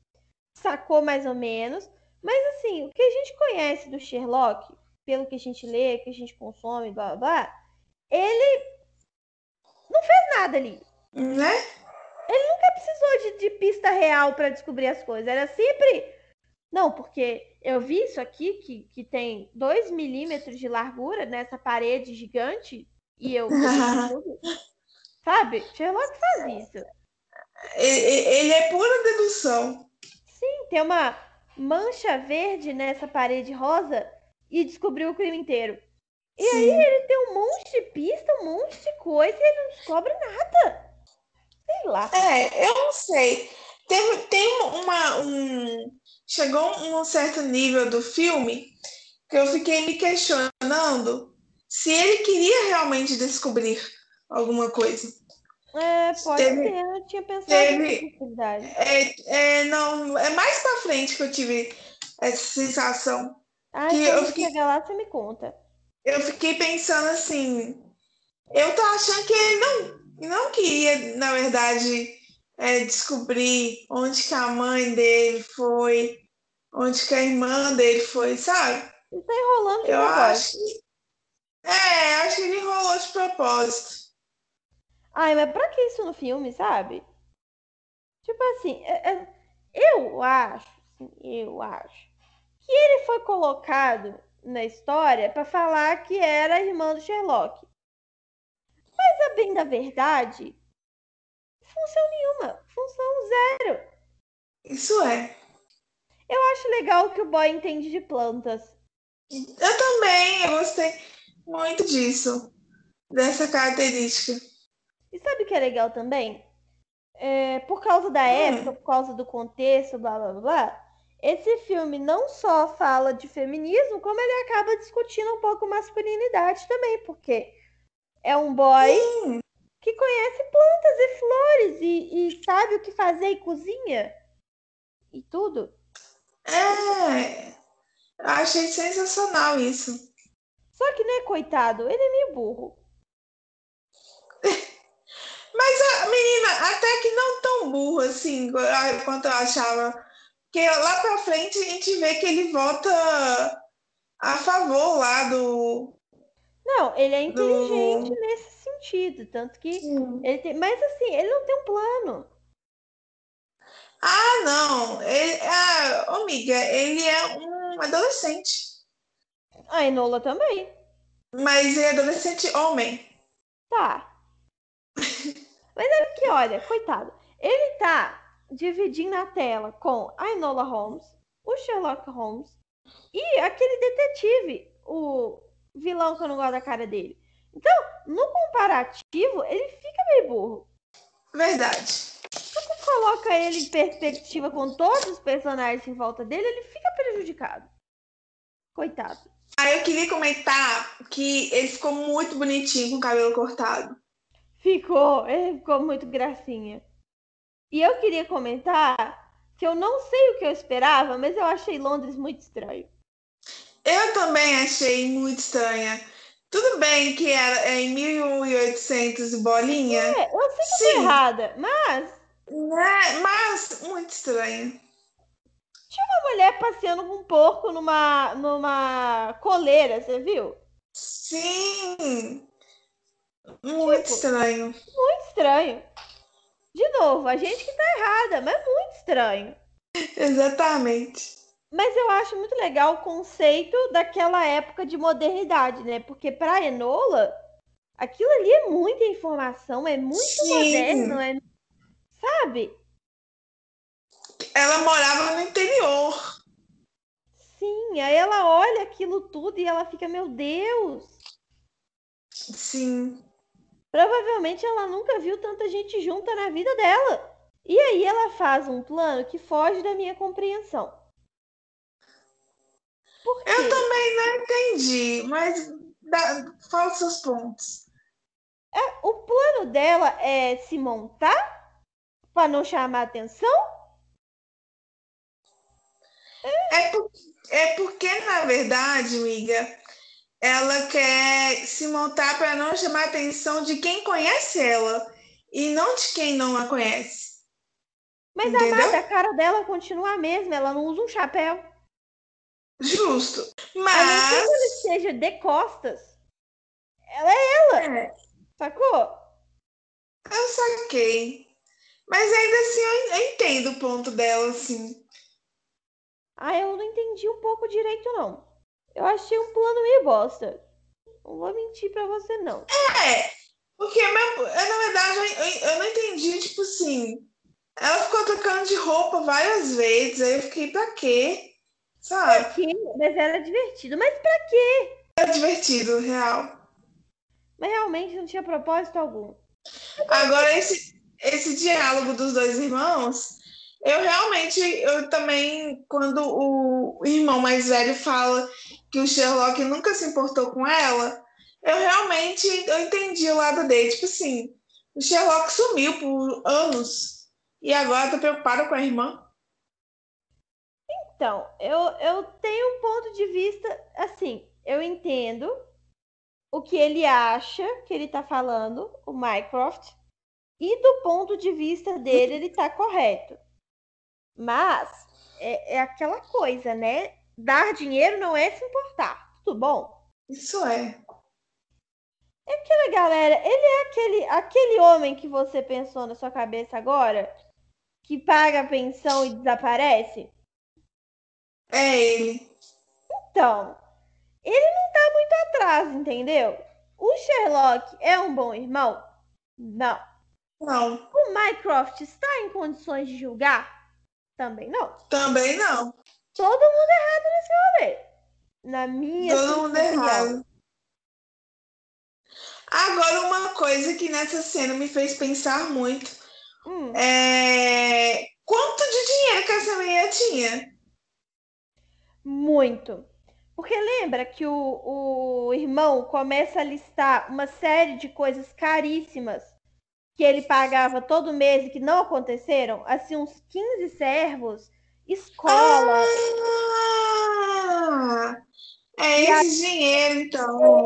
sacou mais ou menos. Mas assim, o que a gente conhece do Sherlock, pelo que a gente lê, que a gente consome, blá blá, blá ele não fez nada ali. Né? Ele nunca precisou de, de pista real para descobrir as coisas. Era sempre. Não, porque eu vi isso aqui, que, que tem 2 milímetros de largura nessa parede gigante, e eu. Sabe? Sherlock faz isso. Ele é pura dedução. Sim, tem uma mancha verde nessa parede rosa e descobriu o crime inteiro. E Sim. aí ele tem um monte de pista, um monte de coisa e ele não descobre nada. Sei lá. É, eu não sei. Tem, tem uma. Um, chegou um certo nível do filme que eu fiquei me questionando se ele queria realmente descobrir alguma coisa. É, pode teve, ser, eu tinha pensado teve, é, é, não, é mais pra frente que eu tive essa sensação. Ah, que eu fiquei, chegar lá, você me conta. Eu fiquei pensando assim, eu tô achando que ele não, não queria, na verdade, é, descobrir onde que a mãe dele foi, onde que a irmã dele foi, sabe? Ele tá enrolando de Eu acho. É, acho que ele enrolou de propósito. Ai, mas pra que isso no filme, sabe? Tipo assim, é, é, eu acho, assim, eu acho, que ele foi colocado na história para falar que era irmã do Sherlock. Mas a bem da verdade, função nenhuma, função zero. Isso é. Eu acho legal que o boy entende de plantas. Eu também, eu gostei muito disso, dessa característica. E sabe o que é legal também? É, por causa da hum. época, por causa do contexto, blá blá blá, esse filme não só fala de feminismo, como ele acaba discutindo um pouco masculinidade também, porque é um boy Sim. que conhece plantas e flores e, e, sabe o que fazer e cozinha e tudo. É, eu achei sensacional isso. Só que, né, coitado, ele é meio burro. Mas a menina, até que não tão burro assim, quanto eu achava. Porque lá pra frente a gente vê que ele vota a favor lá do. Não, ele é inteligente do... nesse sentido. Tanto que ele tem. Mas assim, ele não tem um plano. Ah, não. Ele, ah, amiga, ele é um adolescente. A Enola também. Mas ele é adolescente homem. Tá. Mas é que, olha, coitado, ele tá dividindo a tela com a Enola Holmes, o Sherlock Holmes e aquele detetive, o vilão que eu não gosto da cara dele. Então, no comparativo, ele fica meio burro. Verdade. Se você coloca ele em perspectiva com todos os personagens em volta dele, ele fica prejudicado. Coitado. Ah, eu queria comentar que ele ficou muito bonitinho com o cabelo cortado. Ficou, ele ficou muito gracinha. E eu queria comentar que eu não sei o que eu esperava, mas eu achei Londres muito estranho. Eu também achei muito estranha. Tudo bem que era é em 1800 bolinha. É, eu sei que Sim. errada, mas. Né? Mas muito estranho. Tinha uma mulher passeando com um porco numa, numa coleira, você viu? Sim. Muito tipo, estranho. Muito estranho. De novo, a gente que tá errada, mas muito estranho. Exatamente. Mas eu acho muito legal o conceito daquela época de modernidade, né? Porque para Enola, aquilo ali é muita informação, é muito Sim. moderno, é... sabe? Ela morava no interior. Sim, aí ela olha aquilo tudo e ela fica, meu Deus. Sim. Provavelmente ela nunca viu tanta gente junta na vida dela. E aí ela faz um plano que foge da minha compreensão. Eu também não entendi, mas dá, fala seus pontos. É, o plano dela é se montar para não chamar atenção? É, por, é porque, na verdade, amiga, ela quer se montar para não chamar a atenção de quem conhece ela e não de quem não a conhece. Mas a amada, a cara dela continua a mesma, ela não usa um chapéu. Justo. Mas. A não que ela esteja de costas. Ela é ela. É. Sacou? Eu saquei. Mas ainda assim eu, eu entendo o ponto dela, assim. Ah, eu não entendi um pouco direito, não. Eu achei um plano meio bosta. Não vou mentir pra você, não. É, porque mesmo, eu, na verdade eu, eu não entendi, tipo assim. Ela ficou trocando de roupa várias vezes, aí eu fiquei, pra quê? Sabe? Pra quê? Mas era divertido. Mas pra quê? Era divertido, real. Mas realmente não tinha propósito algum. Agora, esse, esse diálogo dos dois irmãos, eu realmente, eu também, quando o irmão mais velho fala que o Sherlock nunca se importou com ela, eu realmente eu entendi o lado dele. Tipo assim, o Sherlock sumiu por anos e agora tá preocupado com a irmã. Então, eu, eu tenho um ponto de vista assim, eu entendo o que ele acha que ele tá falando, o Mycroft, e do ponto de vista dele, ele tá correto. Mas é, é aquela coisa, né? Dar dinheiro não é se importar. Tudo bom? Isso é. É aquela galera, ele é aquele, aquele homem que você pensou na sua cabeça agora, que paga a pensão e desaparece? É ele. Então, ele não tá muito atrás, entendeu? O Sherlock é um bom irmão? Não. Não. O Mycroft está em condições de julgar? Também não. Também não. Todo mundo errado nesse rolê. Na minha Todo mundo errado. Agora, uma coisa que nessa cena me fez pensar muito Hum, é quanto de dinheiro que essa mulher tinha? Muito. Porque lembra que o, o irmão começa a listar uma série de coisas caríssimas que ele pagava todo mês e que não aconteceram? Assim, uns 15 servos, escola. Ah, é esse dinheiro, então.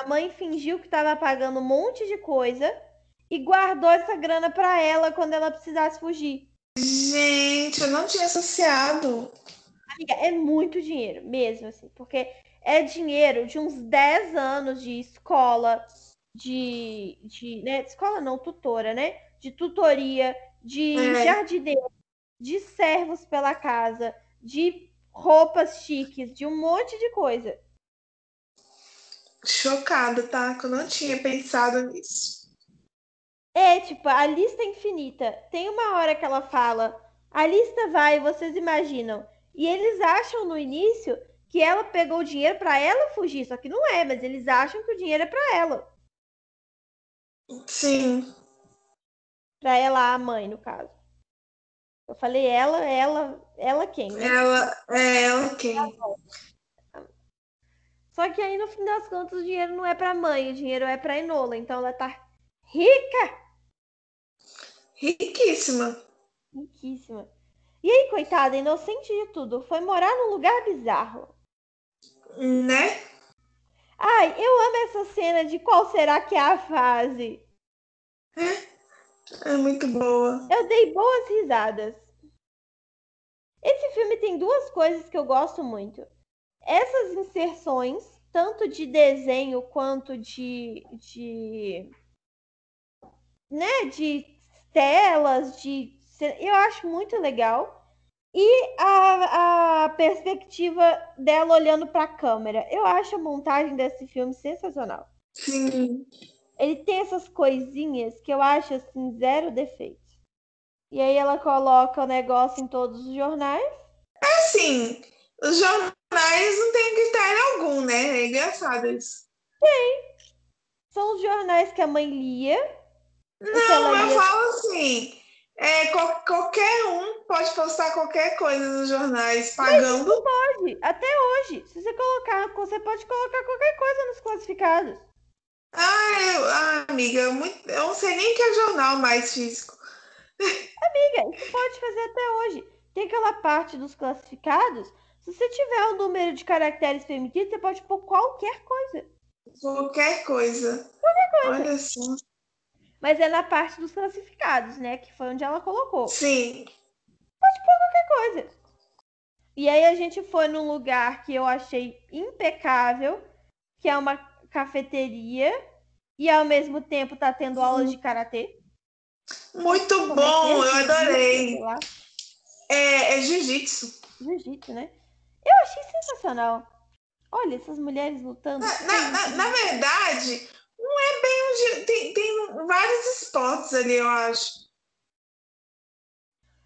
A mãe fingiu que estava pagando um monte de coisa e guardou essa grana para ela quando ela precisasse fugir. Gente, eu não tinha associado. Amiga, é muito dinheiro, mesmo assim, porque é dinheiro de uns 10 anos de escola, de, de né, escola não, tutora, né? De tutoria, de É. jardineiro, de servos pela casa, de roupas chiques, de um monte de coisa. Chocada, tá? Que eu não tinha pensado nisso. É, tipo, a lista é infinita. Tem uma hora que ela fala, a lista vai, vocês imaginam. E eles acham no início que ela pegou o dinheiro pra ela fugir, só que não é, mas eles acham que o dinheiro é pra ela. Sim. Pra ela, a mãe, no caso. Eu falei ela, ela, ela quem, né? Ela é ela quem? Só que aí, no fim das contas, o dinheiro não é pra mãe, o dinheiro é pra Enola. Então ela tá rica, Riquíssima. riquíssima. E aí, coitada, inocente de tudo, foi morar num lugar bizarro. Né? Ai, eu amo essa cena de qual será que é a fase. É muito boa. Eu dei boas risadas. Esse filme tem duas coisas que eu gosto muito. Essas inserções, tanto de desenho quanto de, de né, de telas, de eu acho muito legal. E a, a perspectiva dela olhando para a câmera. Eu acho a montagem desse filme sensacional. Sim. Ele tem essas coisinhas que eu acho assim zero defeito. E aí ela coloca o negócio em todos os jornais. Assim, os jornais não têm critério algum, né? É engraçado isso. São os jornais que a mãe lia. Não, eu falo assim. É, qual- qualquer um pode postar qualquer coisa nos jornais pagando. Pode, até hoje. Se você colocar, você pode colocar qualquer coisa nos classificados. Ah, eu- ah, amiga, muito- eu não sei nem que é jornal mais físico. Amiga, isso pode fazer até hoje. Tem aquela parte dos classificados. Se você tiver um número de caracteres permitidos, você pode pôr qualquer coisa. Qualquer coisa. Olha só. Mas é na parte dos classificados, né? Que foi onde ela colocou. Sim. qualquer coisa. E aí a gente foi num lugar que eu achei impecável, que é uma cafeteria e ao mesmo tempo tá tendo aulas de karatê. Muito Como é bom, que é? eu adorei. É, é jiu-jitsu. Jiu-jitsu, né? Eu achei sensacional. Olha, essas mulheres lutando. Na, na, na- na verdade, não é bem um. Tem, tem vários esportes ali, eu acho.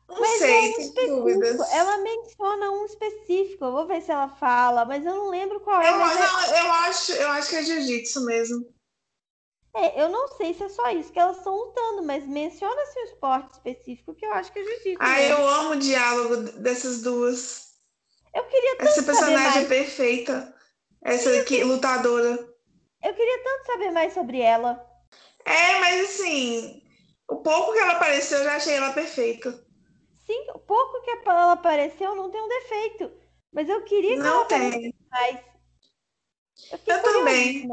Não Mas sei, é um dúvidas. Ela menciona um específico. Eu vou ver se ela fala, mas eu não lembro qual é. Eu, é- não, eu, acho, eu acho que é jiu-jitsu mesmo. é, eu não sei se é só isso que elas estão lutando, mas menciona-se um esporte específico que eu acho que é jiu-jitsu. Ah, mesmo. eu amo o diálogo dessas duas. Eu queria tanto Essa personagem é perfeita. Essa aqui, lutadora. Eu queria tanto saber mais sobre ela. É, mas assim, o pouco que ela apareceu, eu já achei ela perfeita. Sim, o pouco que ela apareceu não tem um defeito. Mas eu queria que ela Não aparecesse tem. mais. Eu, Eu também.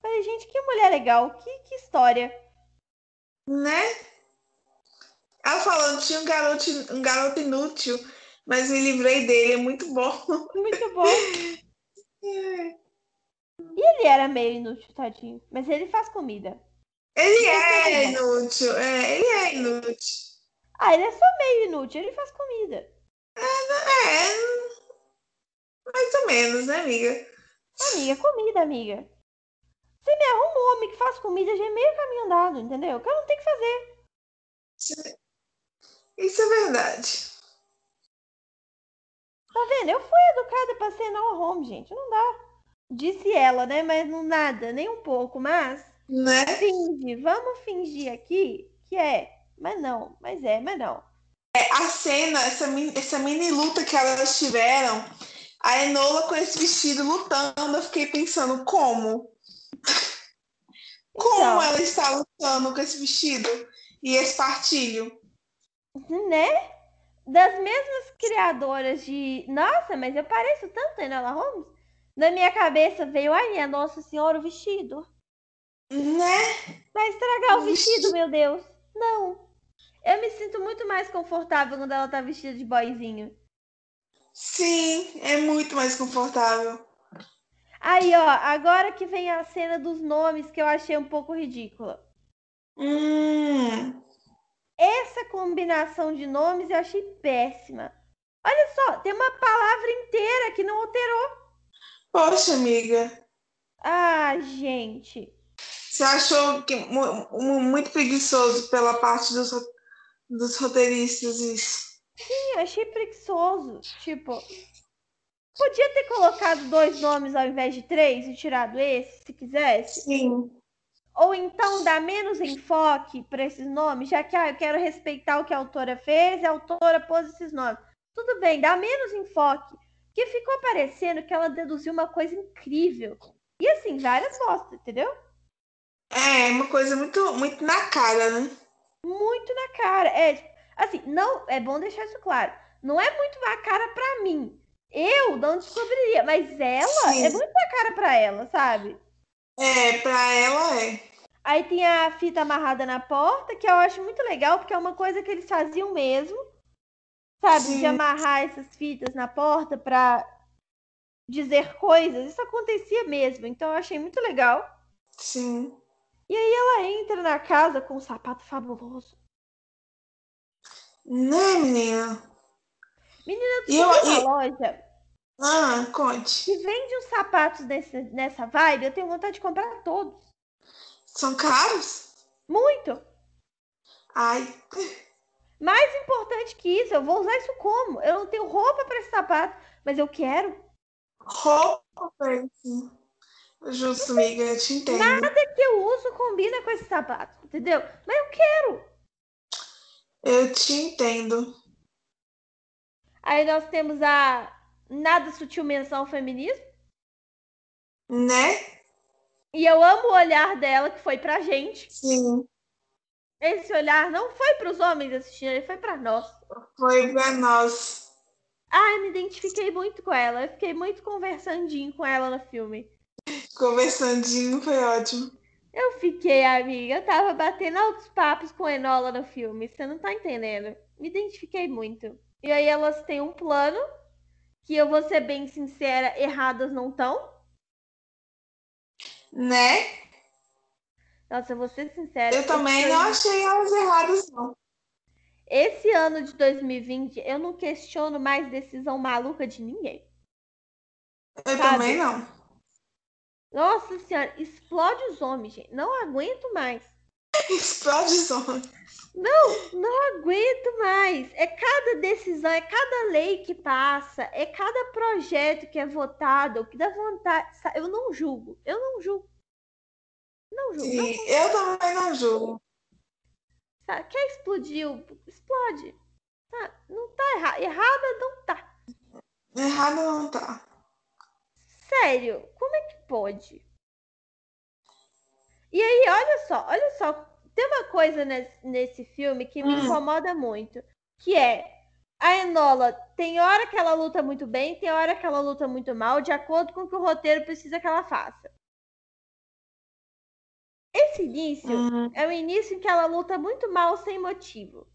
Falei, gente, que mulher legal. Que, que história. Né? Ela falando, tinha um garoto, um garoto inútil, mas me livrei dele, é muito bom. Muito bom. E ele era meio inútil, tadinho. Mas ele faz comida. Ele é inútil, é, ele é inútil. Ah, ele é só meio inútil. Ele faz comida. É, mais ou menos, né, amiga? Amiga, comida, amiga. Você me arruma um homem que faz comida, já é meio caminho andado, entendeu? O cara não tem que fazer. Isso é verdade. Tá vendo? Eu fui educada pra ser Noah Holmes, gente. Não dá. Disse ela, né? Mas não nada, nem um pouco. Mas Né? finge. Vamos fingir aqui que é. Mas não. Mas é, mas não. A cena, essa mini, essa mini luta que elas tiveram, a Enola com esse vestido lutando, eu fiquei pensando, como? Como Então. ela está lutando com esse vestido e esse partilho? Né? Das mesmas criadoras de. Nossa, mas eu pareço tanto a Enola Holmes. Na minha cabeça veio, ai, minha Nossa Senhora, o vestido. Né? Vai estragar o vestido. meu Deus. Não. Eu me sinto muito mais confortável quando ela tá vestida de boyzinho. Sim, é muito mais confortável. Aí, ó, agora que vem a cena dos nomes que eu achei um pouco ridícula. Hum, Essa combinação de nomes eu achei péssima. Olha só, tem uma palavra inteira que não alterou. Poxa, amiga. Ah, gente. Você achou que mu- mu- muito preguiçoso pela parte dos, dos roteiristas isso? Sim, achei preguiçoso. Tipo, podia ter colocado dois nomes ao invés de três e tirado esse, se quisesse. Sim. Ou então dar menos enfoque para esses nomes, já que ah, eu quero respeitar o que a autora fez e a autora pôs esses nomes. Tudo bem, dá menos enfoque. Porque ficou parecendo que ela deduziu uma coisa incrível. E assim, várias bostas, entendeu? É, uma coisa muito, muito na cara, né? Muito na cara. É, tipo, assim, não, é bom deixar isso claro. Não é muito na cara pra mim. Eu não descobriria, mas ela Sim. é muito na cara pra ela, sabe? É, pra ela é. Aí tem a fita amarrada na porta, que eu acho muito legal, porque é uma coisa que eles faziam mesmo. Sabe? De Sim. amarrar essas fitas na porta pra dizer coisas. Isso acontecia mesmo. Então eu achei muito legal. Sim. Ela entra na casa com um sapato fabuloso. Né, menina? Menina, tu E eu- e- uma loja Ah, conte. que vende uns sapatos nesse, nessa vibe. Eu tenho vontade de comprar todos. São caros? Muito. Ai, Mais importante que isso, eu vou usar isso como? Eu não tenho roupa para esse sapato, mas eu quero. roupa isso. Justo, amiga, eu te entendo. Nada que eu uso combina com esse sapato, entendeu? Mas eu quero. Eu te entendo. Aí nós temos a nada sutil menção ao feminismo. Né? E eu amo o olhar dela, que foi pra gente. Sim. Esse olhar não foi pros homens assistindo, ele foi pra nós. Foi pra nós. Ai, me identifiquei muito com ela. Eu fiquei muito conversandinho com ela no filme. Conversandinho foi ótimo. Eu fiquei, amiga. Eu tava batendo altos papos com a Enola no filme. Você não tá entendendo. Me identifiquei muito. E aí elas têm um plano que eu vou ser bem sincera, erradas não estão. Né? Nossa, eu vou ser sincera. Eu também não achei elas erradas, não. Esse ano de 2020, eu não questiono mais decisão maluca de ninguém. Eu Sabe? também não. Nossa senhora, explode os homens, gente. Não aguento mais. explode os homens. Não, não aguento mais. É cada decisão, é cada lei que passa, é cada projeto que é votado, que dá vontade. Eu não julgo, eu não julgo. Não julgo. Sim, não eu também não julgo. Sabe? Quer explodir? Explode. Tá? Não tá errado. Errada não tá. Errada não tá. Sério, como é que pode? E aí, olha só, olha só. Tem uma coisa nesse, nesse filme que me hum. incomoda muito. Que é a Enola tem hora que ela luta muito bem, tem hora que ela luta muito mal, de acordo com o que o roteiro precisa que ela faça. Esse início uhum. é o início em que ela luta muito mal sem motivo.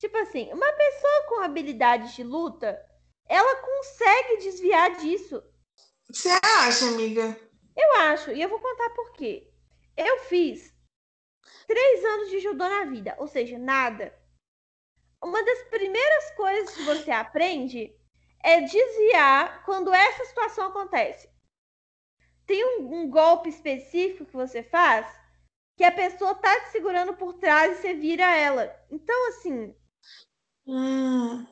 Tipo assim, uma pessoa com habilidades de luta, ela consegue desviar disso. Você acha, amiga? Eu acho, e eu vou contar por quê. Eu fiz três anos de judô na vida, ou seja, nada. Uma das primeiras coisas que você aprende é desviar quando essa situação acontece tem um, um, golpe específico que você faz que a pessoa tá te segurando por trás e você vira ela. Então, assim. Hum.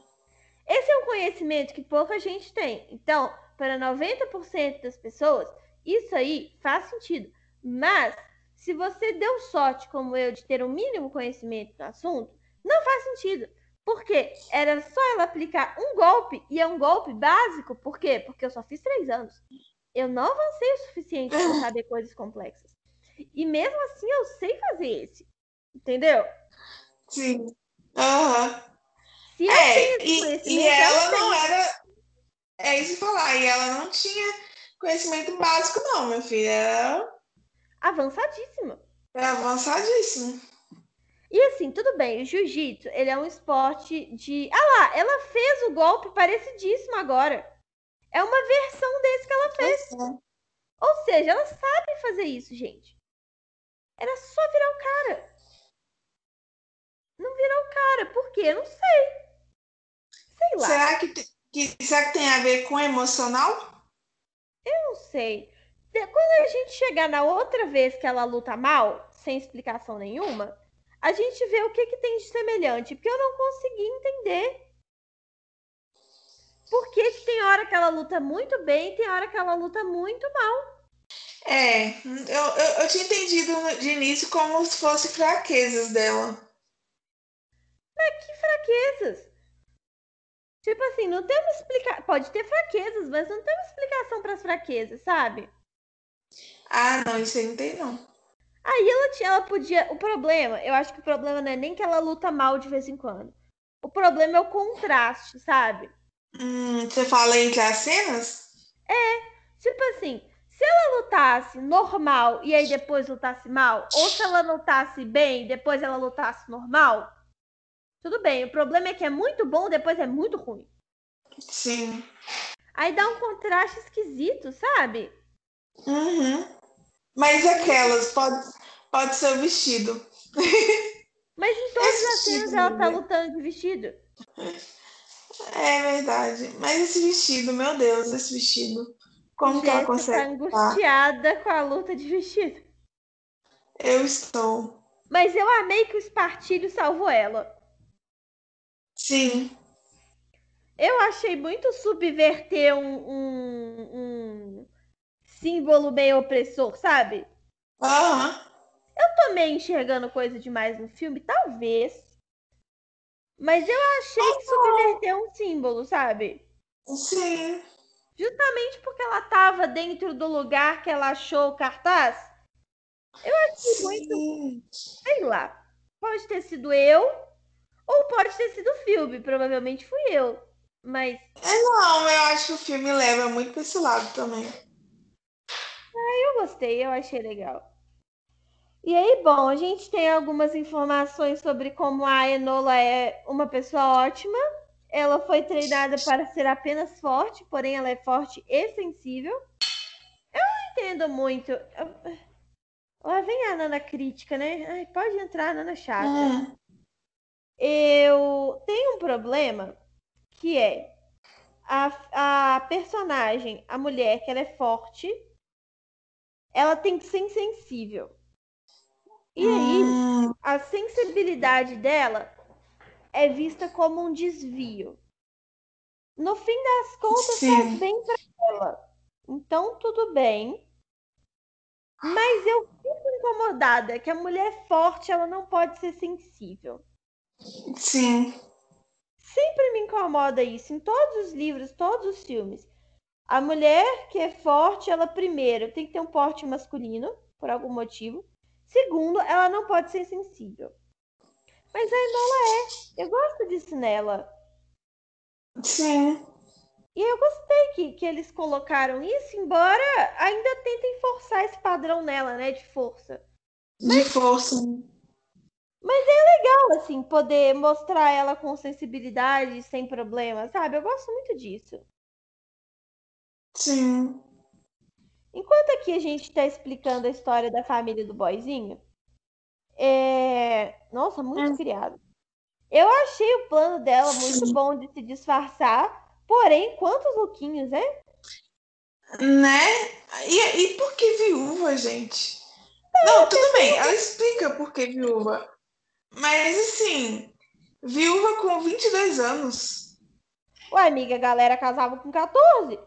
Esse é um conhecimento que pouca gente tem. Então, para 90% das pessoas, isso aí faz sentido. Mas, se você deu sorte, como eu, de ter o um mínimo conhecimento do assunto, não faz sentido. Porque era só ela aplicar um golpe, e é um golpe básico. Por quê? Porque eu só fiz três anos eu não avancei o suficiente para saber coisas complexas. E mesmo assim eu sei fazer esse. Entendeu? Sim. Aham. Uhum. Se é, e, e ela não era. É isso falar. E ela não tinha conhecimento básico, não, meu filho. Era. Avançadíssima. É avançadíssimo. E assim, tudo bem, o jiu-jitsu, ele é um esporte de. Ah lá, ela fez o golpe parecidíssimo agora. É uma versão desse que ela fez. Ou seja, ela sabe fazer isso, gente. Era só virar o cara. Não virou o cara. Por quê? Não sei. Sei lá. Será que, que, será que tem a ver com emocional? Eu não sei. Quando a gente chegar na outra vez que ela luta mal, sem explicação nenhuma, a gente vê o que, que tem de semelhante. Porque eu não consegui entender. Por que, que tem hora que ela luta muito bem e tem hora que ela luta muito mal? É, eu, eu, eu tinha entendido de início como se fossem fraquezas dela. Mas que fraquezas? Tipo assim, não tem uma explicação. Pode ter fraquezas, mas não tem uma explicação para as fraquezas, sabe? Ah, não, isso aí não tem, não. Aí ela, tinha, ela podia. O problema, eu acho que o problema não é nem que ela luta mal de vez em quando. O problema é o contraste, sabe? Hum, você fala entre as cenas? É, tipo assim, se ela lutasse normal e aí depois lutasse mal, ou se ela lutasse bem e depois ela lutasse normal, tudo bem. O problema é que é muito bom, depois é muito ruim. Sim. Aí dá um contraste esquisito, sabe? Uhum. Mas aquelas, pode, pode ser o vestido. Mas em todas Esse as cenas ela tá lutando de vestido. É verdade. Mas esse vestido, meu Deus, esse vestido. Como Gente, que ela consegue? Tá angustiada com a luta de vestido. Eu estou. Mas eu amei que o espartilho salvou ela. Sim. Eu achei muito subverter um, um, um símbolo meio opressor, sabe? Aham. Uhum. Eu tô meio enxergando coisa demais no filme, talvez. Mas eu achei que subverteu um símbolo, sabe? Sim. Justamente porque ela tava dentro do lugar que ela achou o cartaz. Eu Sim. muito. Sei lá. Pode ter sido eu, ou pode ter sido o filme. Provavelmente fui eu. Mas. É, não, eu acho que o filme leva muito pra esse lado também. Ah, eu gostei, eu achei legal. E aí, bom, a gente tem algumas informações sobre como a Enola é uma pessoa ótima. Ela foi treinada para ser apenas forte, porém ela é forte e sensível. Eu não entendo muito. Lá vem a Nana crítica, né? Ai, pode entrar, Nana chata. Eu tenho um problema que é a, a personagem, a mulher, que ela é forte, ela tem que ser insensível. E aí, Hum, a sensibilidade dela é vista como um desvio. No fim das contas, Sim. faz bem pra ela. Então, tudo bem. Mas eu fico incomodada que a mulher forte, ela não pode ser sensível. sim. Sempre me incomoda isso em todos os livros, todos os filmes. A mulher que é forte, ela primeiro tem que ter um porte masculino, por algum motivo. Segundo, ela não pode ser sensível. Mas a Enola é. Eu gosto disso nela. Sim. E eu gostei que, que eles colocaram isso, embora ainda tentem forçar esse padrão nela, né? De força. De força. Legal, assim, poder mostrar ela com sensibilidade, sem problema, sabe? Eu gosto muito disso. Sim. Enquanto aqui a gente tá explicando a história da família do boyzinho, é... Nossa, muito Hum. criado. Eu achei o plano dela muito bom de se disfarçar, porém, quantos lookinhos, né? Né? E, e por que viúva, gente? Não, tudo bem, ela explica por que viúva. Mas assim, viúva com 22 anos. Ué, amiga, a galera casava com 14.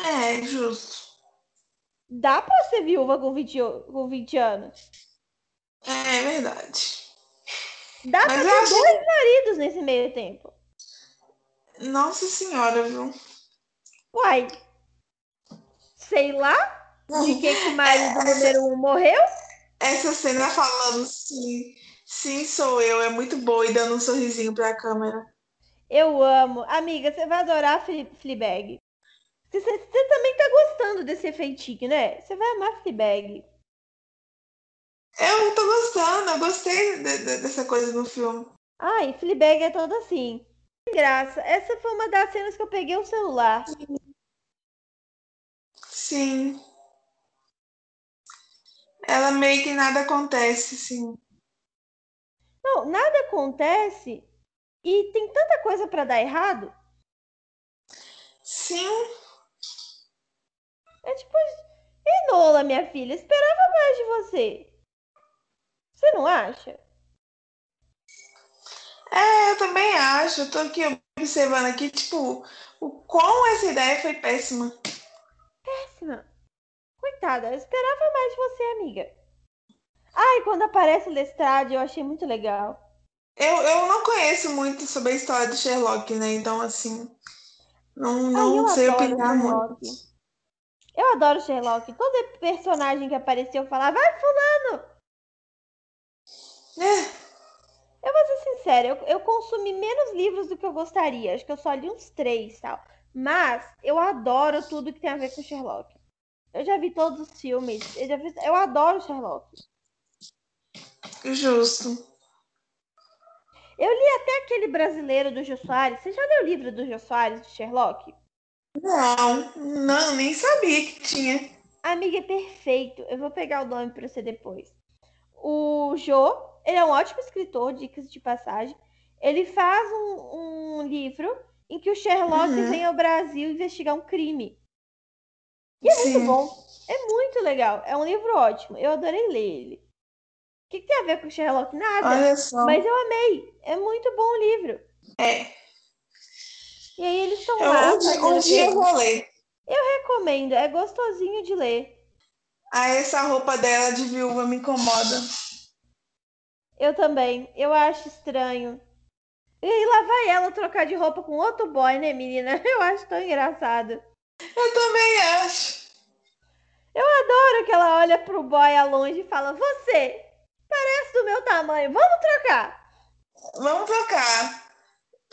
É, justo. Dá pra ser viúva com 20, o- com 20 anos. É verdade. Dá pra Mas ter eu acho- dois maridos nesse meio tempo. Nossa senhora, viu? Uai. Sei lá de que, que o marido número um morreu. Essa cena falando sim, sim, sou eu, é muito boa e dando um sorrisinho pra câmera. Eu amo. Amiga, você vai adorar Fle- Fleabag. Você, você- você também tá gostando desse efeitinho, né? Você vai amar Fleabag. Eu tô gostando, eu gostei de- de- dessa coisa no filme. Ai, Fleabag é toda assim. Sem graça. Essa foi uma das cenas que eu peguei o celular. Sim. Ela meio que nada acontece, assim. Não, nada acontece e tem tanta coisa pra dar errado. Sim, É tipo, Enola, minha filha, esperava mais de você. Você não acha? é, eu também acho. Eu tô aqui observando aqui, tipo, o quão essa ideia foi péssima. Péssima. Coitada, eu esperava mais de você, amiga. Ai, quando aparece o Lestrade, eu achei muito legal. Eu, eu não conheço muito sobre a história do Sherlock, né? Então, assim, não, Ai, não eu sei opinar muito. Eu adoro Sherlock. Todo personagem que apareceu eu falava, vai, fulano. É, Eu vou ser sincera, eu, eu consumi menos livros do que eu gostaria. Acho que eu só li uns três tal. Mas eu adoro tudo que tem a ver com Sherlock. Eu já vi todos os filmes. Eu, já vi- eu adoro Sherlock. justo. Eu li até aquele brasileiro do Jô Soares. Você já leu o livro do Jô Soares, de Sherlock? Não, não, nem sabia que tinha. Amiga, é perfeito. Eu vou pegar o nome pra você depois. O Jô, ele é um ótimo escritor, dicas de passagem. Ele faz um, um livro em que o Sherlock Uhum. vem ao Brasil investigar um crime. E é muito Sim. bom. É muito legal. É um livro ótimo. Eu adorei ler ele. O que, que tem a ver com o Sherlock? Nada. Mas eu amei. É muito bom o livro. É, E aí eles estão eu, lá. um, um dia eu vou ler. Recomendo. É gostosinho de ler. Ah, essa roupa dela de viúva me incomoda. Eu também. Eu acho estranho. E aí lá vai ela trocar de roupa com outro boy, né, menina? Eu acho tão engraçado. Eu também acho. Adoro que ela olha pro boy a longe e fala: Você parece do meu tamanho, vamos trocar. Vamos trocar.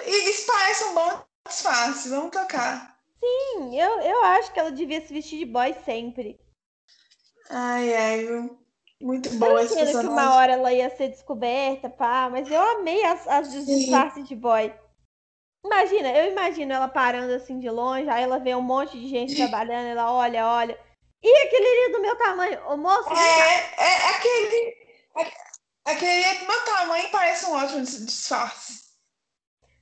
E isso parece um bom disfarce. Vamos trocar. Sim, eu, eu acho que ela devia se vestir de boy sempre. Ai, ai? Muito boa esse Entendo que uma personagem. hora ela ia ser descoberta, pá, mas eu amei as, as disfarces de boy. Imagina, eu imagino ela parando assim de longe, aí ela vê um monte de gente trabalhando, ela olha, olha. E aquele ali do meu tamanho? Ô, moço, É, é aquele. é- Aquele é do meu tamanho parece um ótimo dis- disfarce.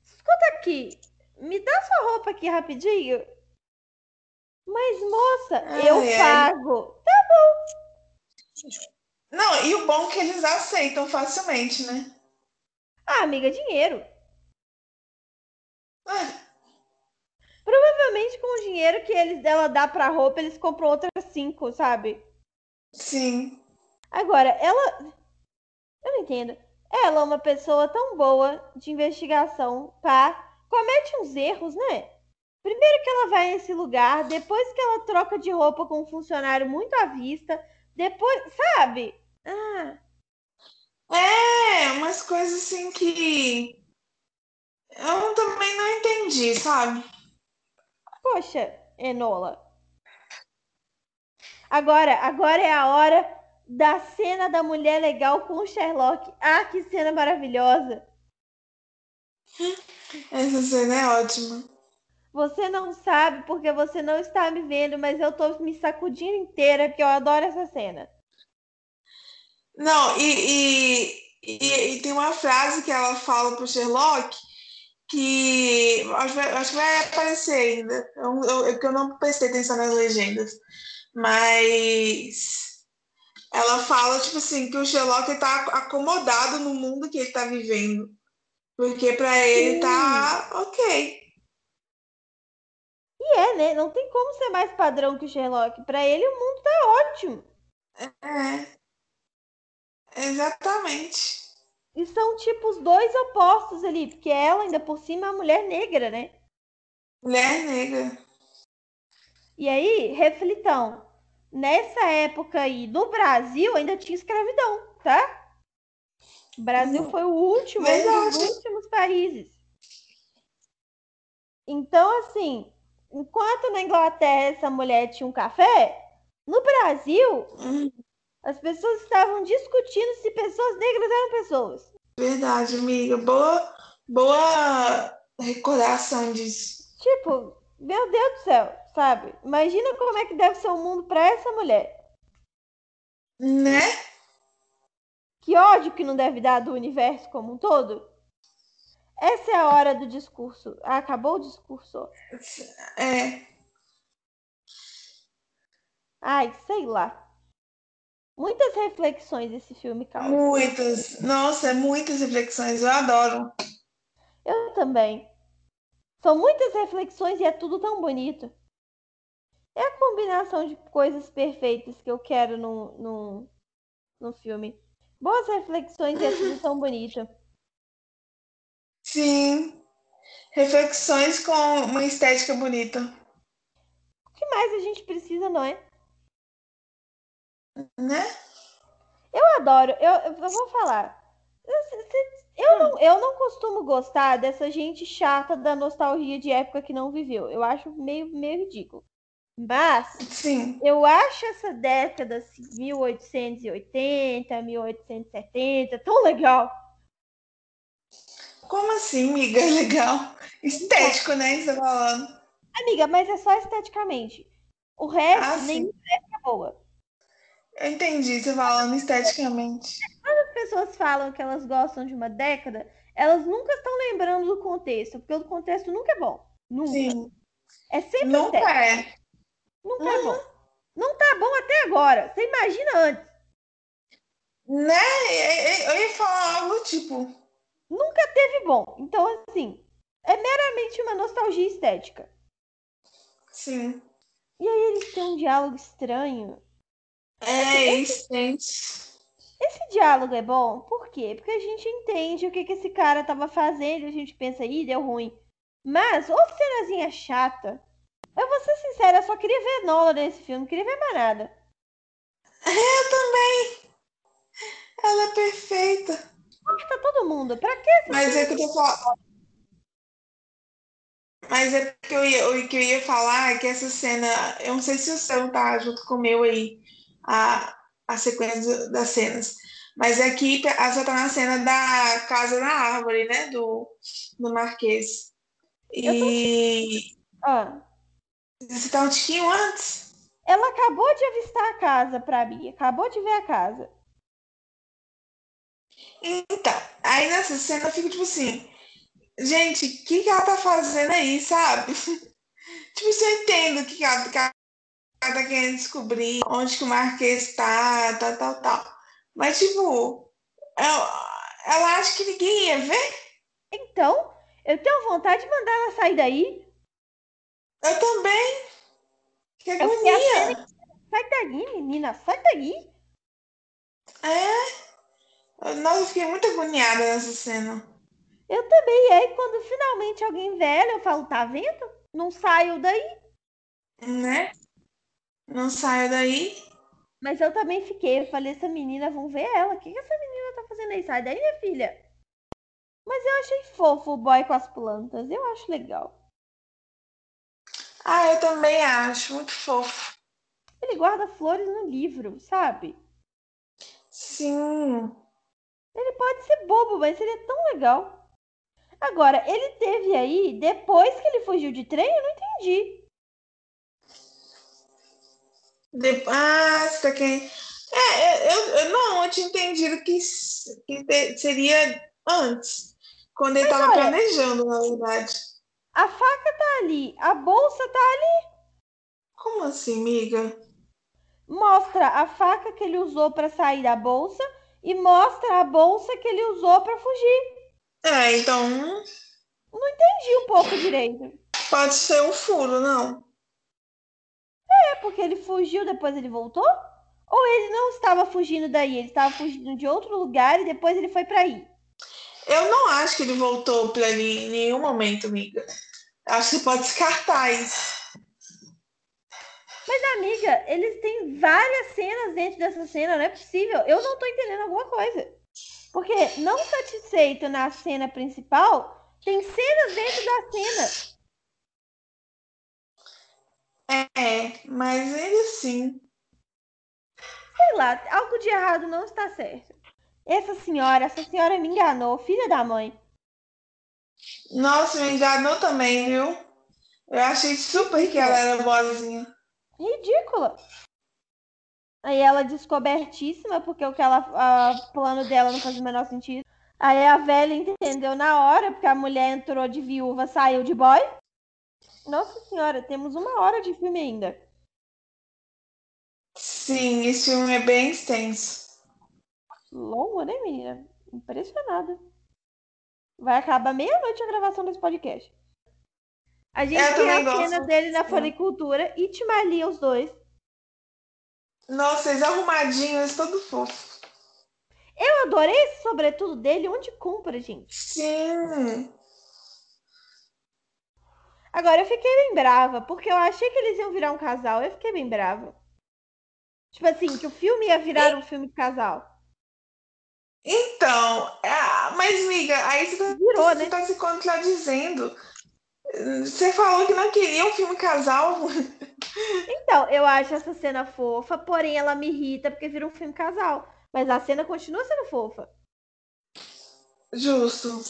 escuta aqui. Me dá sua roupa aqui rapidinho. Mas, moça, Ai, eu ai. pago. Não, e o bom é que eles aceitam facilmente, né? Ah, amiga, dinheiro. Ah, Provavelmente com o dinheiro que eles dela dá pra roupa, eles compram outras cinco, sabe? sim. Agora, ela. Eu não entendo. Ela é uma pessoa tão boa de investigação, pá. Comete uns erros, né? Primeiro que ela vai nesse lugar, depois que ela troca de roupa com um funcionário muito à vista, depois, sabe? Ah, É, umas coisas assim que eu também não entendi, sabe? poxa, Enola. Agora, agora é a hora da cena da mulher legal com o Sherlock. Ah, que cena maravilhosa. Essa cena é ótima. Você não sabe porque você não está me vendo, mas eu tô me sacudindo inteira porque eu adoro essa cena. Não, e, e, e, e tem uma frase que ela fala pro Sherlock que acho, que vai- acho que vai aparecer ainda. Eu, eu, é que eu não prestei atenção nas legendas. Mas ela fala, tipo assim, que o Sherlock tá acomodado no mundo que ele tá vivendo. Porque pra ele tá ok. E é, né? Não tem como ser mais padrão que o Sherlock. Pra ele o mundo tá ótimo. É. Exatamente. E são tipo os dois opostos ali, porque ela ainda por cima é uma mulher negra, né? Mulher negra. E aí, reflitão. Nessa época aí do Brasil ainda tinha escravidão, tá? O Brasil Hum, foi o último, um dos últimos países. Então, assim, enquanto na Inglaterra essa mulher tinha um café, no Brasil as pessoas estavam discutindo se pessoas negras eram pessoas. verdade, amiga. Boa, boa recordação disso. Tipo, meu Deus do céu, sabe? Imagina como é que deve ser o mundo pra essa mulher. Né? Que ódio que não deve dar do universo como um todo. Essa é a hora do discurso. Ah, acabou o discurso. É. Ai, sei lá. Muitas reflexões esse filme causa. Muitas. Nossa, muitas reflexões. Eu adoro. Eu também. São muitas reflexões e é tudo tão bonito. É a combinação de coisas perfeitas que eu quero no, no, no filme. Boas reflexões e é tudo tão bonito. Sim. Reflexões com uma estética bonita. O que mais a gente precisa, não é? Né? Eu adoro, eu, eu vou falar. Eu, não, eu não costumo gostar dessa gente chata da nostalgia de época que não viveu. Eu acho meio, meio ridículo. Mas Sim. eu acho essa década assim, 1880, 1870 tão legal. Como assim, amiga? Legal. Estético, né? Você tá falando. Amiga, mas é só esteticamente. O resto, Ah, nenhuma época é boa. Eu entendi você falando esteticamente. As pessoas falam que elas gostam de uma década, elas nunca estão lembrando do contexto, porque o contexto nunca é bom. Nunca. Sim. É sempre Nunca estético. é. Nunca é bom. Não tá bom até agora. Você imagina antes. Né? Eu ia falar algo tipo. Nunca teve bom. Então, assim, é meramente uma nostalgia estética. Sim. E aí eles têm um diálogo estranho. É isso, gente. Esse diálogo é bom, por quê? Porque a gente entende o que, que esse cara tava fazendo a gente pensa, ih, deu ruim. Mas, ô cenazinha chata. Eu vou ser sincera, eu só queria ver Nola nesse filme, não queria ver mais nada. Eu também. Ela é perfeita. Tá todo mundo. Pra que essa Mas é que eu tô falando. Mas é que eu ia, o que eu ia falar é que essa cena, eu não sei se o seu tá junto com o meu aí, a, a sequência das cenas. Mas aqui a você tá na cena da casa na árvore, né? Do, do Marquês. E Ah, você tá um tiquinho antes. Ela acabou de avistar a casa pra mim, acabou de ver a casa. Então, aí nessa cena eu fico tipo assim, gente, o que, que ela tá fazendo aí, sabe? tipo, você entende o que, que, ela, que ela tá querendo descobrir, onde que o Marquês tá, tal, tal, tal. Mas, tipo, ela, ela acha que ninguém ia ver. Então, eu tenho vontade de mandar ela sair daí. Eu também. Que Eu agonia. achando- Sai daí, menina, sai daí. É. Nossa, eu fiquei muito agoniada nessa cena. Eu também. E aí, quando finalmente alguém vê ela, eu falo, tá vendo? Não saio daí. Né? Não saia daí. Mas eu também fiquei. Eu falei, essa menina, vão ver ela. O que, que essa menina tá fazendo aí? Sai daí, minha filha. Mas eu achei fofo o boy com as plantas. Eu acho legal. Ah, eu também acho. Muito fofo. Ele guarda flores no livro, sabe? Sim. Ele pode ser bobo, mas ele é tão legal. Agora, ele teve aí, depois que ele fugiu de trem, eu não entendi. De... Ah, tá querendo. É, eu, eu não, eu tinha entendido que, que seria antes. Quando ele tava olha- planejando, na verdade. A faca tá ali, a bolsa tá ali. Como assim, amiga? Mostra a faca que ele usou pra sair da bolsa e mostra a bolsa que ele usou pra fugir. É, então Entendi um pouco direito. pode ser um furo, não. É porque ele fugiu, depois ele voltou? Ou ele não estava fugindo daí, ele estava fugindo de outro lugar e depois ele foi pra aí? Eu não acho que ele voltou pra ali em nenhum momento, amiga. Acho que pode descartar isso. Mas, amiga, eles têm várias cenas dentro dessa cena, não é possível. Eu não tô entendendo alguma coisa. Porque, não satisfeito na cena principal, tem cenas dentro da cena. É, mas ele sim. Sei lá, algo de errado não está certo. Essa senhora, essa senhora me enganou, filha da mãe. Nossa, me enganou também, viu? Eu achei super que ela era boazinha. Ridícula. Aí ela descobertíssima, porque o que ela, a plano dela não faz o menor sentido. Aí a velha entendeu na hora, porque a mulher entrou de viúva, saiu de boy. Nossa senhora, temos uma hora de filme ainda. Sim, esse filme é bem extenso. Longa, né, menina? Impressionada. Vai acabar meia-noite a gravação desse podcast. A gente Eu tem a gosto. cena dele na floricultura e Timalia os dois. Nossa, eles arrumadinhos, todo fofo. Eu adorei esse sobretudo dele, onde compra, gente. Sim. Agora, eu fiquei bem brava, porque eu achei que eles iam virar um casal. Eu fiquei bem brava. Tipo assim, que o filme ia virar um filme de casal. Então, ah, mas amiga, aí você tá, Virou, você né? tá se contradizendo. Você falou que não queria um filme casal. Então, eu acho essa cena fofa, porém ela me irrita porque vira um filme casal. Mas a cena continua sendo fofa. Justo.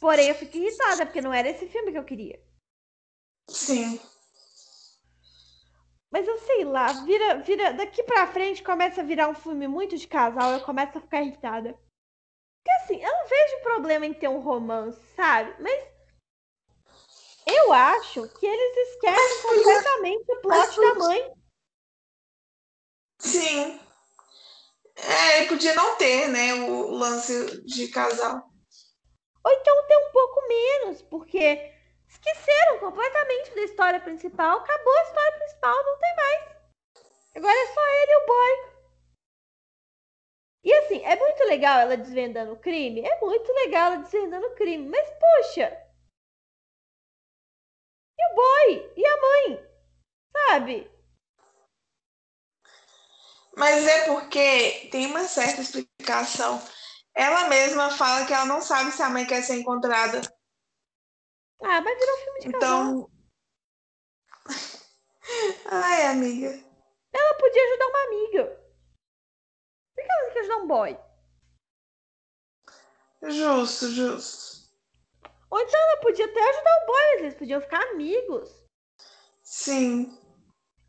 Porém, eu fico irritada, porque não era esse filme que eu queria. Sim. Mas eu sei lá, vira, vira, daqui pra frente começa a virar um filme muito de casal, eu começo a ficar irritada. Porque assim, eu não vejo problema em ter um romance, sabe? Mas eu acho que eles esquecem completamente o plot da mãe. Sim. É, podia não ter, né, o lance de casal. Ou então ter um pouco menos, porque esqueceram completamente da história principal, acabou a história principal, não tem mais. Agora é só ele e o boy. E assim, é muito legal ela desvendando o crime, é muito legal ela desvendando o crime, mas poxa. E o boy? E a mãe? Sabe? Mas é porque tem uma certa explicação. Ela mesma fala que ela não sabe se a mãe quer ser encontrada. Ah, mas virou filme de casal. Então. Ai, amiga. Ela podia ajudar uma amiga. Por que ela não quer ajudar um boy? Justo, justo. Ou então ela podia até ajudar o boy, mas eles podiam ficar amigos. Sim.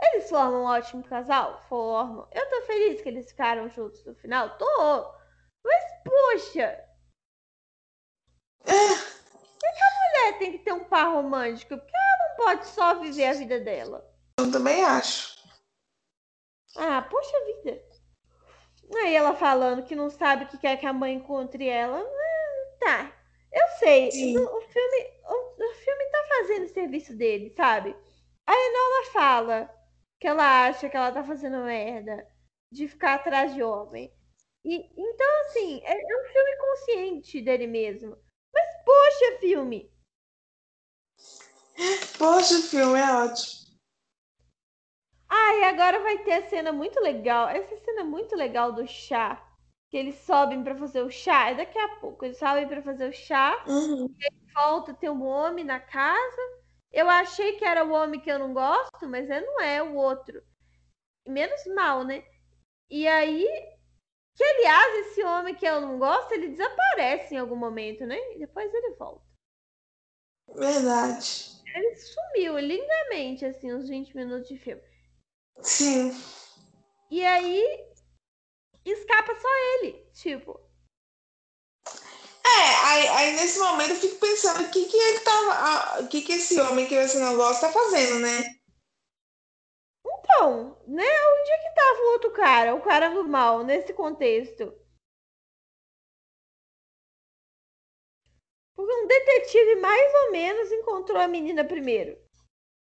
Eles formam um ótimo casal? Formam. Eu tô feliz que eles ficaram juntos no final? Tô. Mas, poxa. Por que a mulher tem que ter um par romântico? Porque ela não pode só viver a vida dela. Eu também acho. Ah, poxa vida. Aí ela falando que não sabe o que quer que a mãe encontre ela. Ah, tá. Eu sei. Sim. O, filme, o, o filme tá fazendo o serviço dele, sabe? A Enola fala que ela acha que ela tá fazendo merda de ficar atrás de homem. E, então, assim, é, é um filme consciente dele mesmo. Mas, poxa, filme! Poxa, filme é ótimo. Ah, e agora vai ter a cena muito legal. Essa cena é muito legal do chá. Que eles sobem pra fazer o chá. É daqui a pouco. Eles sobem pra fazer o chá. Uhum. Volta, tem um homem na casa. Eu achei que era o homem que eu não gosto, mas é, não é o outro. Menos mal, né? E aí. Que aliás, esse homem que eu não gosto, ele desaparece em algum momento, né? E depois ele volta. Verdade. Ele sumiu lindamente, assim, uns 20 minutos de filme. Sim. E aí escapa só ele. Tipo, É, aí, aí nesse momento eu fico pensando o que que ele tava. ah, O que que esse homem que você não gosta tá fazendo, né? então, né? Onde é que tava o outro cara? O cara do mal, nesse contexto? Porque um detetive mais ou menos encontrou a menina primeiro.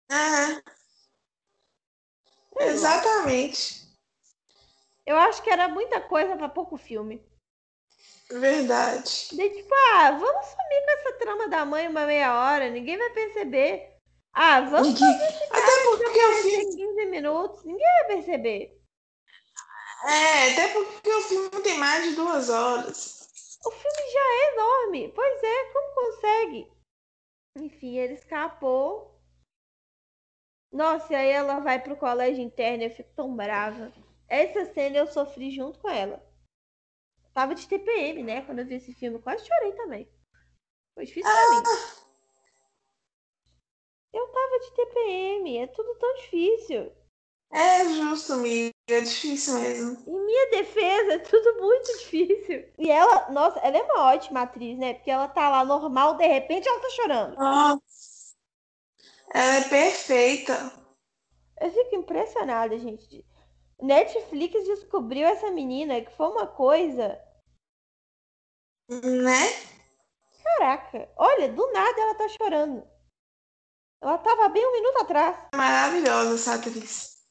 É. Exatamente. Eu acho que era muita coisa pra pouco filme. Verdade. Daí, tipo, ah, vamos sumir com essa trama da mãe uma meia hora, ninguém vai perceber. Ah, vamos Ninguém- fazer esse Até porque filme. em 15 minutos, ninguém vai perceber. É, até porque o filme tem mais de duas horas. O filme já é enorme. Pois é, como consegue? Enfim, ele escapou. Nossa, e aí ela vai pro colégio interno e eu fico tão brava. Essa cena eu sofri junto com ela. Tava de TPM, né? Quando eu vi esse filme, eu quase chorei também. Foi difícil pra mim. Eu tava de TPM, é tudo tão difícil. É justo, amiga. É difícil mesmo. Em minha defesa, é tudo muito difícil. E ela, nossa, ela é uma ótima atriz, né? Porque ela tá lá normal, de repente ela tá chorando. Nossa. Ela é perfeita. Eu fico impressionada, gente. Netflix descobriu essa menina que foi uma coisa. Né? Caraca, olha, do nada ela tá chorando. Ela tava bem um minuto atrás. Maravilhosa essa atriz.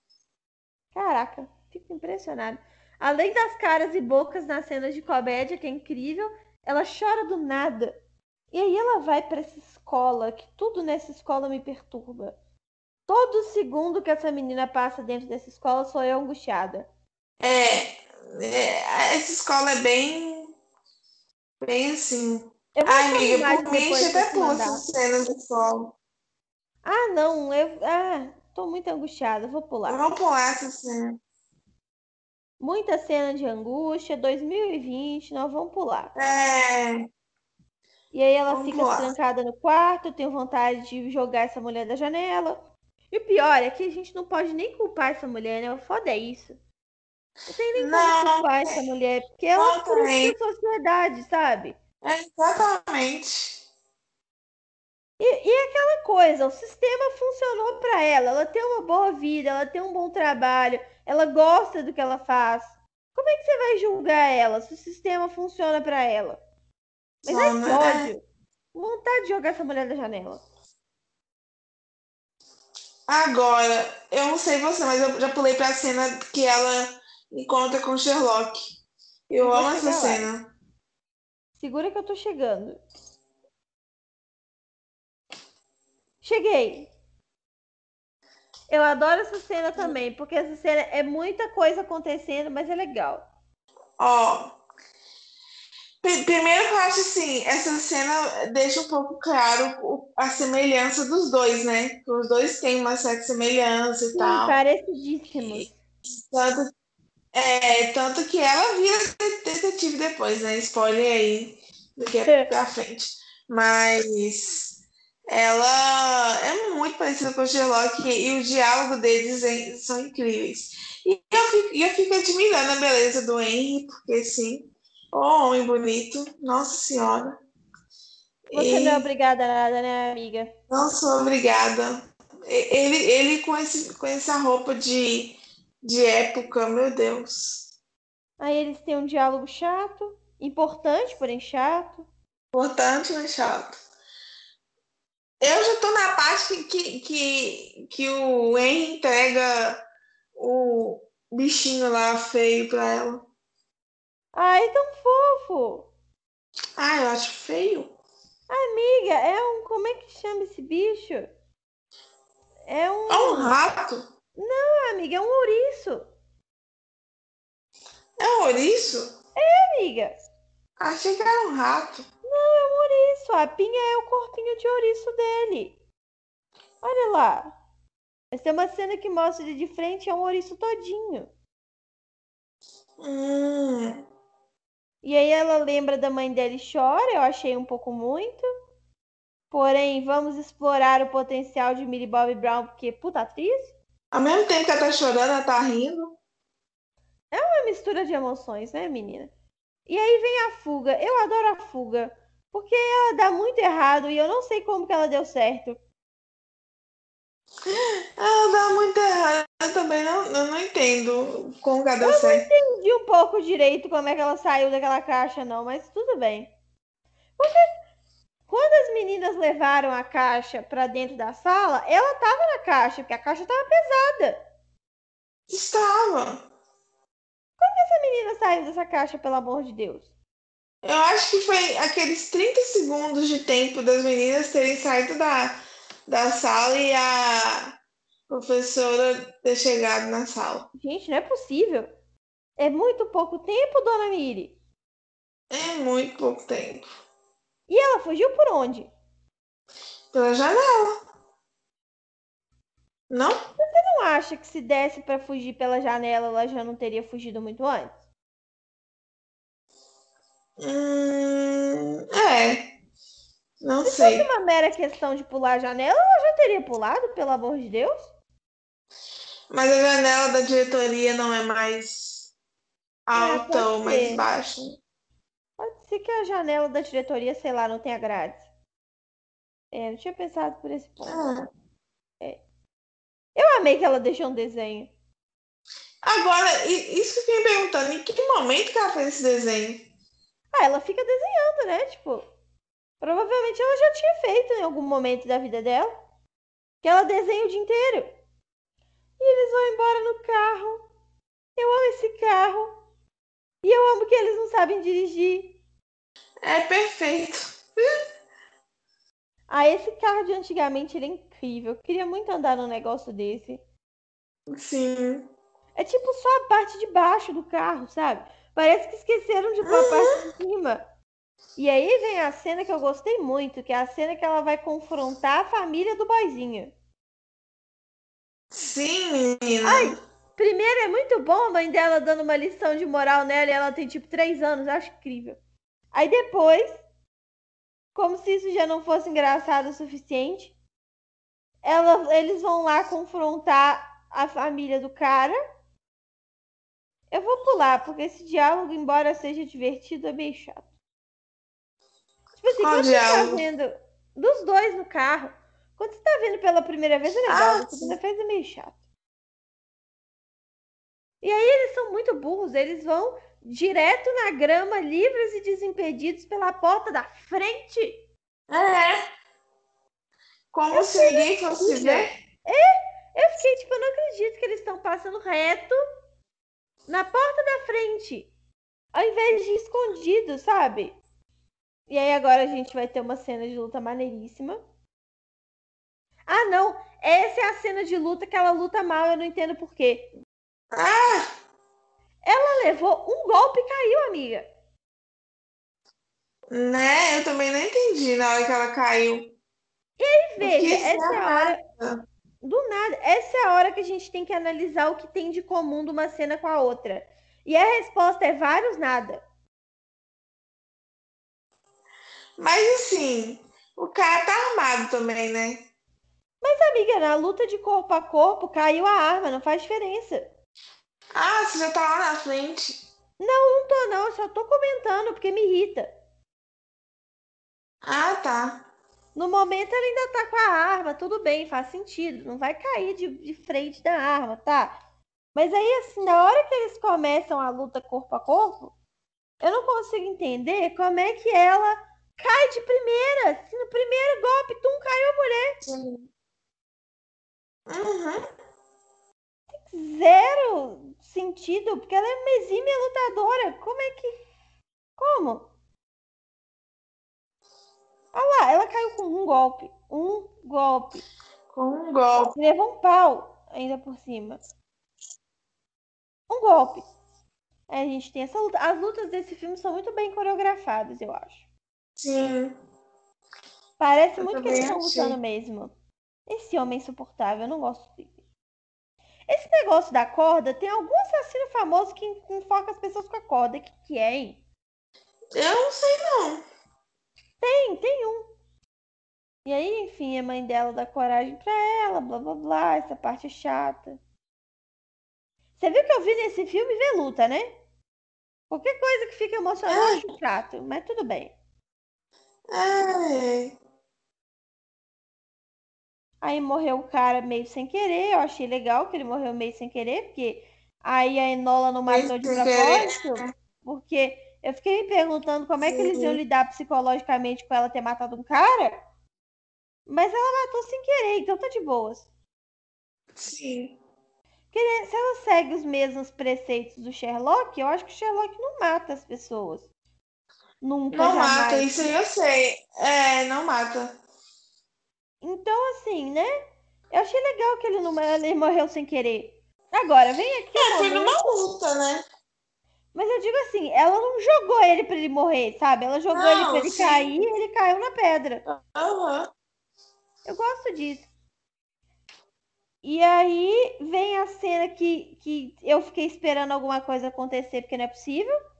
Caraca, fico impressionada. Além das caras e bocas nas cenas de comédia, que é incrível, ela chora do nada. E aí ela vai pra essa escola, que tudo nessa escola me perturba. Todo segundo que essa menina passa dentro dessa escola sou eu angustiada. É, é, essa escola é bem. Bem assim. Ai, amiga, por mim, até essas cenas da escola. Ah, não, eu. Ah, tô muito angustiada, vou pular. Vamos pular essa cena. Muita cena de angústia, 2020, nós vamos pular. É. E aí ela Vamos fica lá. trancada no quarto, tenho vontade de jogar essa mulher da janela. E o pior é que a gente não pode nem culpar essa mulher, né? O foda é isso. Não tem nem como Não, culpar essa mulher, porque ela tem. a sociedade, sabe? É, exatamente. E, e aquela coisa, o sistema funcionou pra ela, ela tem uma boa vida, ela tem um bom trabalho, ela gosta do que ela faz. Como é que você vai julgar ela se o sistema funciona pra ela? Mas é Não, né? ódio. Vontade de jogar essa mulher da janela. Agora, eu não sei você, mas eu já pulei pra cena que ela encontra com Sherlock. Eu amo essa chegar lá. cena. Segura que eu tô chegando. Cheguei. Eu adoro essa cena também, porque essa cena é muita coisa acontecendo, mas é legal. Ó. pri- Primeiro que eu acho assim, essa cena deixa um pouco claro a semelhança dos dois, né? Que os dois têm uma certa semelhança e Sim, tal. parecidíssimos. Tanto, é, tanto que ela vira de- detetive depois, né? Spoiler aí do que é pra frente. Mas ela é muito parecida com o Sherlock e o diálogo deles são incríveis. E eu fico, eu fico admirando a beleza do Henry, porque sim, o homem bonito, nossa senhora. Você e... não é obrigada a nada, né, amiga? Não sou obrigada. Ele, ele com, esse, com essa roupa de, de época, meu Deus. Aí eles têm um diálogo chato, importante, porém chato. Importante, mas chato. Eu já tô na parte que, que, que o Henry entrega o bichinho lá feio pra ela. Ai, tão fofo! Ah, eu acho feio. Amiga, é um. Como é que chama esse bicho? É um. É um rato? Não, amiga, é um ouriço. É um ouriço? É, amiga. Achei que era um rato. Não, é um ouriço. A pinha é o corpinho de ouriço dele. Olha lá. Mas tem uma cena que mostra ele de frente, é um ouriço todinho. Hum. E aí ela lembra da mãe dela e chora, eu achei um pouco muito. Porém, vamos explorar o potencial de Millie Bobby Brown, porque puta atriz. Ao mesmo tempo que ela tá chorando, ela tá rindo. É uma mistura de emoções, né, menina? E aí vem a fuga. Eu adoro a fuga. Porque ela dá muito errado e eu não sei como que ela deu certo. Ela dá muito errado. Eu também não, eu não entendo como certo. Eu não entendi um pouco direito como é que ela saiu daquela caixa, não, mas tudo bem. Porque quando as meninas levaram a caixa para dentro da sala, ela tava na caixa, porque a caixa tava pesada. Estava. Como que essa menina saiu dessa caixa, pelo amor de Deus? Eu acho que foi aqueles 30 segundos de tempo das meninas terem saído da, da sala e a professora ter chegado na sala. Gente, não é possível. É muito pouco tempo, dona Miri. É muito pouco tempo. E ela fugiu por onde? Pela janela. Não? Você não acha que se desse para fugir pela janela, ela já não teria fugido muito antes? Hum, é. Não se sei. Se fosse uma mera questão de pular a janela, ela já teria pulado, pelo amor de Deus. Mas a janela da diretoria não é mais é, alta é, ou mais baixa. Pode ser que a janela da diretoria, sei lá, não tenha grade. É, não tinha pensado por esse ponto. Ah. É. Eu amei que ela deixou um desenho. Agora, isso que eu fiquei me perguntando, em que momento que ela fez esse desenho? Ah, ela fica desenhando, né? Tipo, provavelmente ela já tinha feito em algum momento da vida dela. Que ela desenha o dia inteiro. E eles vão embora no carro. Eu amo esse carro. E eu amo que eles não sabem dirigir. É perfeito. ah, esse carro de antigamente ele é incrível. Eu queria muito andar num negócio desse. Sim. É tipo só a parte de baixo do carro, sabe? Parece que esqueceram de pôr a parte de cima. E aí vem a cena que eu gostei muito, que é a cena que ela vai confrontar a família do boizinho. Sim, menina. Ai, primeiro é muito bom a mãe dela dando uma lição de moral nela e ela tem tipo três anos, acho incrível. Aí depois, como se isso já não fosse engraçado o suficiente, ela, eles vão lá confrontar a família do cara eu vou pular, porque esse diálogo, embora seja divertido, é meio chato. Tipo assim, quando você tá vendo dos dois no carro, quando você tá vendo pela primeira vez é legal, ah, segunda vez é meio chato. E aí eles são muito burros, eles vão direto na grama, livres e desimpedidos pela porta da frente. É. Como eu se ninguém fosse ver. É, eu fiquei tipo, eu não acredito que eles estão passando reto na porta da frente, ao invés de escondido, sabe? E aí agora a gente vai ter uma cena de luta maneiríssima. Ah, não! Essa é a cena de luta que ela luta mal, eu não entendo por quê. Ah! Ela levou um golpe e caiu, amiga. Né? Eu também não entendi na hora que ela caiu. E aí, veja, essa é a hora. Do nada. Essa é a hora que a gente tem que analisar o que tem de comum de uma cena com a outra. E a resposta é vários nada. Mas assim, O cara tá armado também, né? Mas, amiga, na luta de corpo a corpo, caiu a arma, não faz diferença. Ah, você já tá lá na frente. Não, não tô não, só tô comentando porque me irrita. Ah, tá. No momento ele ainda tá com a arma, tudo bem, faz sentido. Não vai cair de, de frente da arma, tá? Mas aí, assim, na hora que eles começam a luta corpo a corpo, eu não consigo entender como é que ela cai de primeira. Se no primeiro golpe, tum, caiu a mulher. Uhum. Zero sentido, porque ela é uma exímia lutadora. Como é que. Como? Olha lá, ela caiu com um golpe. Um golpe. Com um golpe. Levou um pau ainda por cima. Um golpe. A gente tem essa luta. As lutas desse filme são muito bem coreografadas, eu acho. Sim. Parece Eu muito que eles estão lutando mesmo. Esse homem insuportável, eu não gosto dele. Esse negócio da corda, tem algum assassino famoso que enfoca as pessoas com a corda. O que, que é, hein? Eu não sei não. Tem, tem um. E aí, enfim, a mãe dela dá coragem pra ela, blá blá blá, essa parte é chata. Você viu que eu vi nesse filme ver luta, né? Qualquer coisa que fica emocionante, eu acho chato, mas tudo bem. É. Aí morreu o cara meio sem querer, eu achei legal que ele morreu meio sem querer, porque aí a Enola não matou de propósito, porque eu fiquei me perguntando como é que eles iam lidar psicologicamente com ela ter matado um cara, mas ela matou sem querer, então tá de boas. Sim. Porque se ela segue os mesmos preceitos do Sherlock, eu acho que o Sherlock não mata as pessoas. Nunca, Não jamais. mata, isso eu sei. É, não mata. Então, assim, né? Eu achei legal que ele, não, ele morreu sem querer. Agora, vem aqui. É, foi numa luta, né? Mas eu digo assim, ela não jogou ele pra ele morrer, sabe? Ela jogou Não, ele pra ele sim. cair e ele caiu na pedra. Aham. Eu gosto disso. E aí vem a cena que, que eu fiquei esperando alguma coisa acontecer, porque não é possível.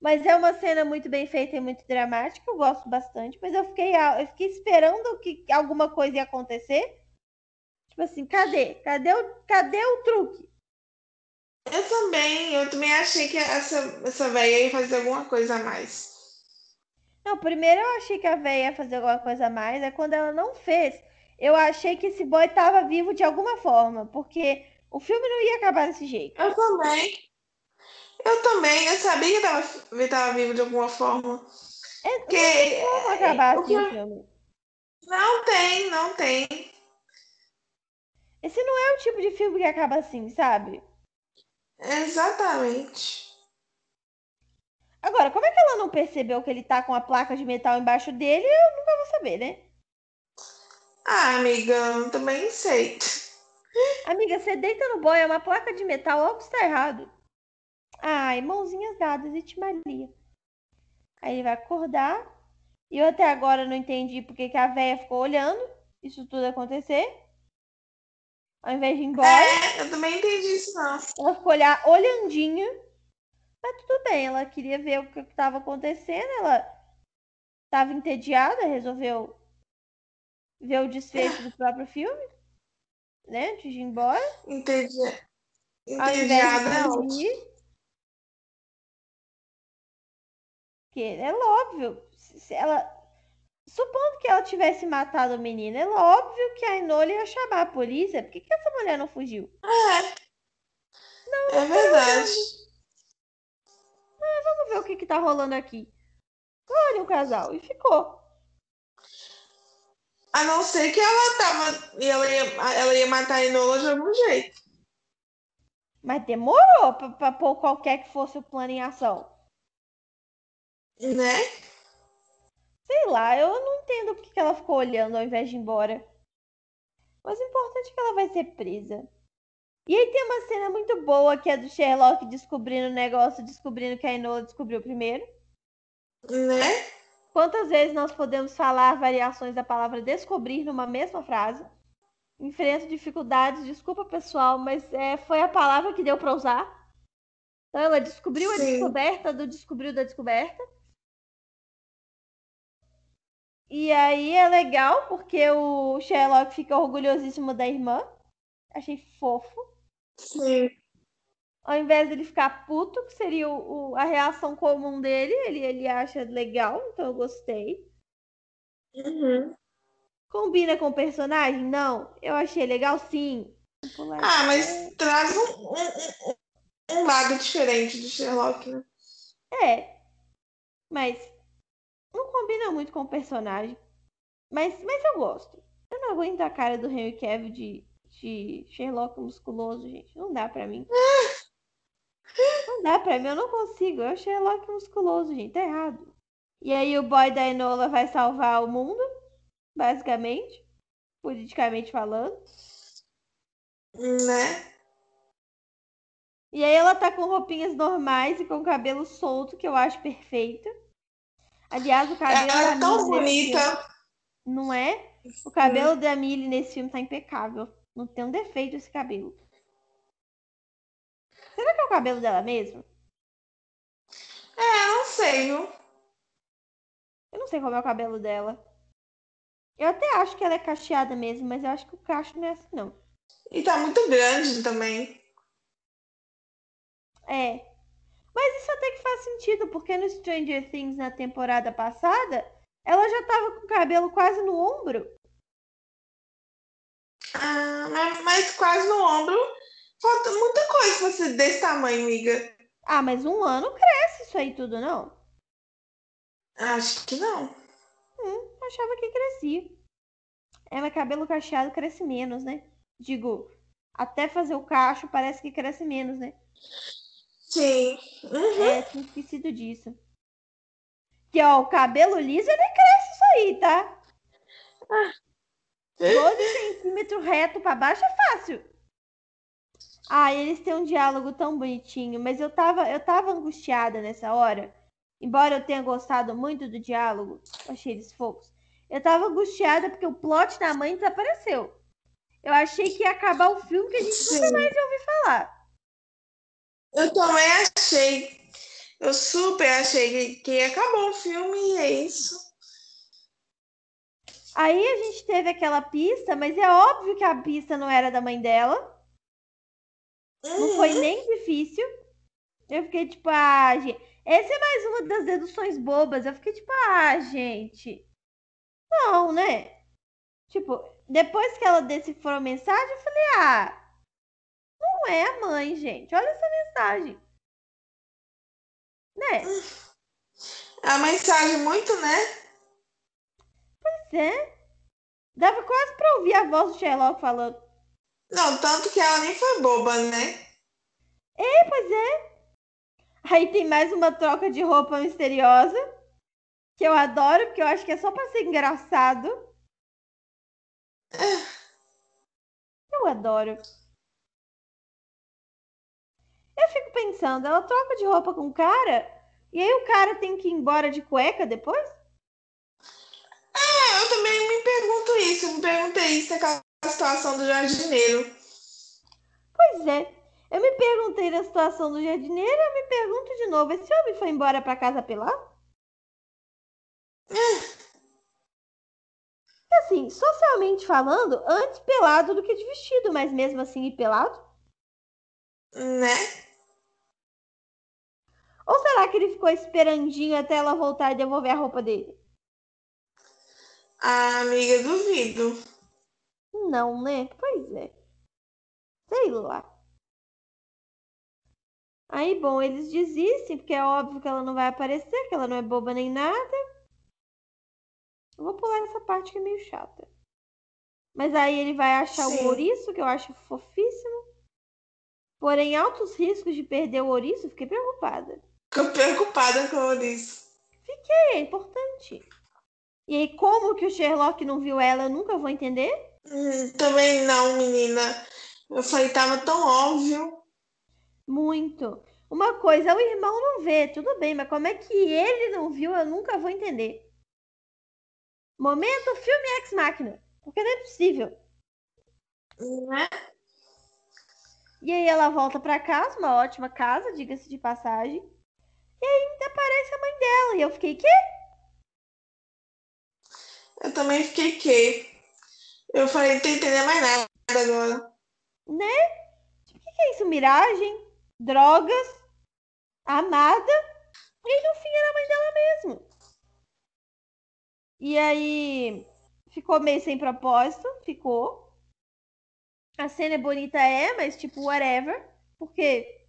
Mas é uma cena muito bem feita e muito dramática, eu gosto bastante. Mas eu fiquei, eu fiquei esperando que alguma coisa ia acontecer. Tipo assim, cadê? Cadê o, cadê o truque? Eu também, eu também achei que essa, essa velha ia fazer alguma coisa a mais. Não, primeiro eu achei que a véia ia fazer alguma coisa a mais, é quando ela não fez. Eu achei que esse boy tava vivo de alguma forma, porque o filme não ia acabar desse jeito. Eu também. Eu também, eu sabia que tava, ele tava vivo de alguma forma. É, Porque não vai acabar o assim o filme. não tem, não tem. Esse não é o tipo de filme que acaba assim, sabe? Exatamente. Agora, como é que ela não percebeu que ele tá com a placa de metal embaixo dele? Eu nunca vou saber, né? Ah, amiga, eu também sei. Amiga, você deita no boy, é uma placa de metal, algo está errado. Ai, mãozinhas dadas, e Maria. Aí ele vai acordar. E eu até agora não entendi porque que a véia ficou olhando isso tudo acontecer. Ao invés de ir embora, É, eu também entendi isso, não. ela ficou olhar, olhandinha. Mas tudo bem, ela queria ver o que estava acontecendo. Ela estava entediada, resolveu ver o desfecho do próprio filme, né? Antes de ir embora. Entendi. Ao invés Entediada de. Porque é óbvio, se ela. Supondo que ela tivesse matado o menino, é óbvio que a Enola ia chamar a polícia. Por que, que essa mulher não fugiu? É verdade. Vamos ver o que, que tá rolando aqui. Olha o casal. E ficou. A não ser que ela tava. E ela ia, ela ia matar a Enola de algum jeito. Mas demorou pra, pra pôr qualquer que fosse o plano em ação. Né? Sei lá, eu não entendo porque que ela ficou olhando ao invés de ir embora. Mas o importante é que ela vai ser presa. E aí tem uma cena muito boa que é do Sherlock descobrindo o negócio, descobrindo que a Enola descobriu primeiro. Né? Quantas vezes nós podemos falar variações da palavra descobrir numa mesma frase? Enfrento dificuldades, desculpa pessoal, mas é, foi a palavra que deu para usar. Então ela descobriu a Sim. descoberta do descobriu da descoberta. E aí é legal porque o Sherlock fica orgulhosíssimo da irmã. Achei fofo. Sim. Ao invés dele ficar puto, que seria o, o, a reação comum dele, ele, ele acha legal, então eu gostei. Uhum. Combina com o personagem? Não. Eu achei legal, sim. Ah, mas traz um, um, um, lado diferente de Sherlock, né? É. Mas não combina muito com o personagem. Mas, mas eu gosto. Eu não aguento a cara do Henry Cavill de, de Sherlock musculoso, gente. Não dá pra mim. Não dá pra mim, eu não consigo. É o Sherlock musculoso, gente. Tá errado. E aí o boy da Enola vai salvar o mundo, basicamente. Politicamente falando. Né? E aí ela tá com roupinhas normais e com cabelo solto, que eu acho perfeito. Aliás, o cabelo Ela da é tão bonita. filme, não é? O cabelo da Millie nesse filme tá impecável. Não tem um defeito esse cabelo. Será que é o cabelo dela mesmo? É, não sei? Eu não sei como é o cabelo dela. Eu até acho que ela é cacheada mesmo, mas eu acho que o cacho não é assim, não. E tá muito grande também. É. Mas isso até que faz sentido, porque no Stranger Things na temporada passada, ela já tava com o cabelo quase no ombro. Ah, mas, quase no ombro. Falta muita coisa pra ser desse tamanho, amiga. Ah, mas um ano cresce isso aí tudo, não? Acho que não. Hum, achava que crescia. É, mas cabelo cacheado cresce menos, né? Digo, até fazer o cacho parece que cresce menos, né? Sim. Uhum. É, tinha esquecido disso. Que, ó, o cabelo liso ele cresce isso aí, tá? 12 centímetros reto pra baixo é fácil. Ah, eles têm um diálogo tão bonitinho, mas eu tava, eu tava angustiada nessa hora. Embora eu tenha gostado muito do diálogo, achei eles fofos. Eu tava angustiada porque o plot da mãe desapareceu. Eu achei que ia acabar o filme que a gente nunca Sim. mais ia ouvir falar. Eu também achei. Eu super achei que, que acabou o filme e é isso. Aí a gente teve aquela pista, mas é óbvio que a pista não era da mãe dela. Não foi Uhum. nem difícil. Eu fiquei tipo, ah, gente. Essa é mais uma das deduções bobas. Eu fiquei tipo, ah, gente. Não, né? Tipo, depois que ela decifrou a mensagem, eu falei, ah, não é a mãe, gente. Olha essa mensagem. Né? A mensagem muito, né? Pois é. Dava quase pra ouvir a voz do Sherlock falando. Não, tanto que ela nem foi boba, né? É, pois é. Aí tem mais uma troca de roupa misteriosa. Que eu adoro, porque eu acho que é só pra ser engraçado. Eu adoro. Eu fico pensando, ela troca de roupa com o cara, e aí o cara tem que ir embora de cueca depois? É, eu também me pergunto isso. Eu me perguntei isso naquela situação do jardineiro. Pois é. Eu me perguntei na situação do jardineiro, eu me pergunto de novo, esse homem foi embora pra casa pelado? Assim, socialmente falando, antes pelado do que de vestido, mas mesmo assim pelado? Né? Ou será que ele ficou esperandinho até ela voltar e devolver a roupa dele? Ah, amiga, duvido. Não, né? Pois é. Sei lá. Aí, bom, eles desistem, porque é óbvio que ela não vai aparecer, que ela não é boba nem nada. Eu vou pular essa parte que é meio chata. Mas aí ele vai achar Sim. o ouriço, que eu acho fofíssimo. Porém, altos riscos de perder o ouriço, fiquei preocupada. Fico preocupada com isso. É importante. E aí, como que o Sherlock não viu ela, eu nunca vou entender. Hum, também não, menina. Eu falei, tava tão óbvio. Muito. Uma coisa, o irmão não vê, tudo bem, mas como é que ele não viu, eu nunca vou entender. Momento filme Ex Machina. Porque não é possível. Né? E aí ela volta pra casa, uma ótima casa, diga-se de passagem. E ainda aparece a mãe dela. E eu fiquei, quê? Eu também fiquei que. Eu falei, não tô entendendo mais nada agora. Né? Tipo, o que, que é isso? Miragem? Drogas? Amada? E no fim era a mãe dela mesmo. E aí ficou meio sem propósito, ficou. A cena é bonita, é, mas tipo, whatever. Porque.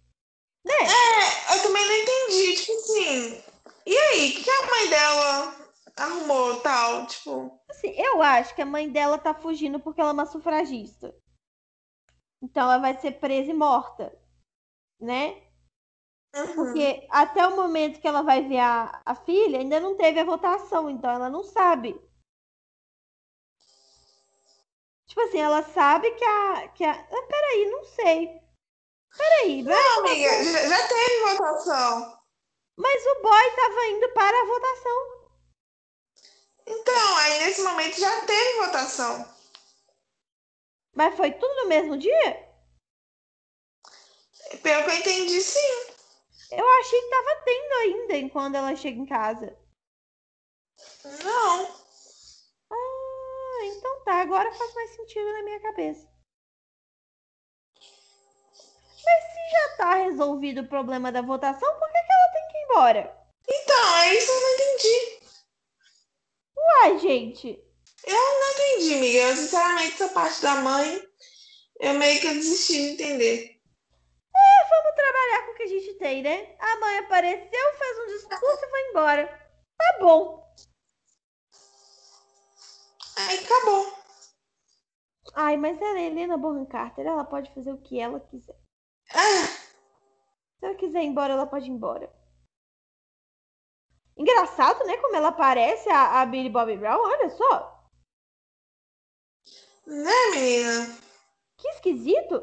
Né? É, eu também não entendi, tipo assim. E aí, o que, que a mãe dela arrumou tal? Tipo. Assim, eu acho que a mãe dela tá fugindo porque ela é uma sufragista. Então ela vai ser presa e morta. Né? Uhum. Porque até o momento que ela vai ver a, a filha, ainda não teve a votação, então ela não sabe. Tipo assim, ela sabe que a. Que a... Ah, peraí, não sei. Peraí, vai Não, amiga, já, já teve votação. mas o boy tava indo para a votação. Então, aí nesse momento já teve votação. Mas foi tudo no mesmo dia? Pelo que eu entendi, sim. Eu achei que tava tendo ainda enquanto ela chega em casa. Não. Ah, então tá, agora faz mais sentido na minha cabeça. Mas se já tá resolvido o problema da votação, por que, que ela tem que ir embora? Então, é isso que eu não entendi. Uai, gente. Eu não entendi, amiga. Eu, sinceramente, essa parte da mãe, eu meio que desisti de entender. É, vamos trabalhar com o que a gente tem, né? A mãe apareceu, fez um discurso e foi embora. Tá bom. Aí acabou. Ai, mas ela é Helena Bonham Carter, ela pode fazer o que ela quiser. Ah, Se ela quiser ir embora, ela pode ir embora. Engraçado, né? Como ela parece a, a Billy Bobby Brown, olha só. né, menina? Que esquisito.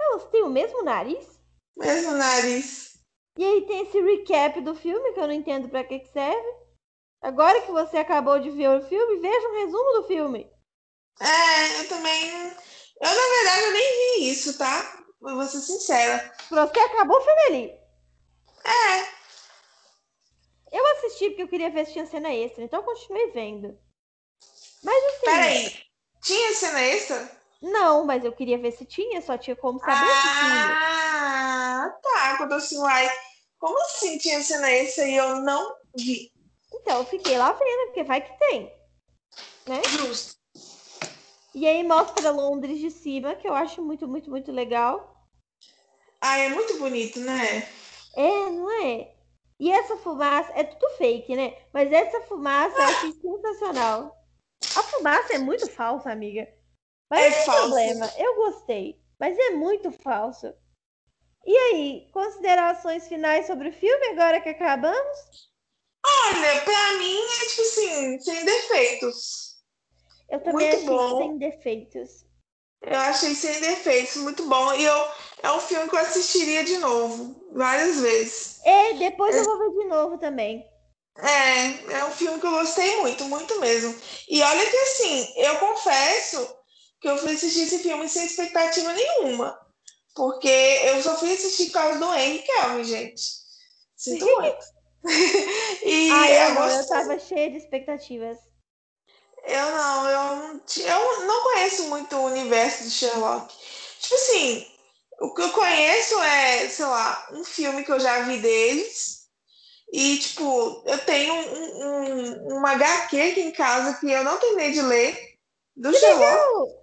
Elas têm o mesmo nariz. Mesmo nariz. E aí tem esse recap do filme que eu não entendo pra que, que serve. Agora que você acabou de ver o filme, veja um resumo do filme. É, eu também. Eu, na verdade, eu nem vi isso, tá? Eu vou ser sincera. Você acabou, ali. É, Eu assisti porque eu queria ver se tinha cena extra, então eu continuei vendo. Mas assim. peraí. Tinha cena extra? Não, mas eu queria ver se tinha, só tinha como saber se tinha. Ah, tá. Quando eu assim, uai, como assim tinha cena extra e eu não vi? Então eu fiquei lá vendo, porque vai que tem. Né? Justo. E aí mostra Londres de cima, que eu acho muito, muito, muito legal. Ah, é muito bonito, né? É, não é? E essa fumaça, é tudo fake, né? Mas essa fumaça eu achei sensacional. A fumaça é muito falsa, amiga. Mas É não tem falsa. problema, eu gostei. Mas é muito falso. E aí, considerações finais sobre o filme agora que acabamos? Olha, pra mim é tipo assim, sem defeitos. Eu também Muito achei bom. sem defeitos. Eu achei sem defeitos, muito bom. E eu, é um filme que eu assistiria de novo, várias vezes. E depois eu vou ver de novo também. É, é um filme que eu gostei muito, muito mesmo. E olha que assim, eu confesso que eu fui assistir esse filme sem expectativa nenhuma. Porque eu só fui assistir por causa do Henry Kelvin, gente. Sinto muito. e Ah, eu, eu gostei. tava cheia de expectativas. Eu não, eu eu não conheço muito o universo de Sherlock. Tipo assim, o que eu conheço é, sei lá, um filme que eu já vi deles. E, tipo, eu tenho um, um, uma HQ aqui em casa que eu não terminei de ler, do Sherlock.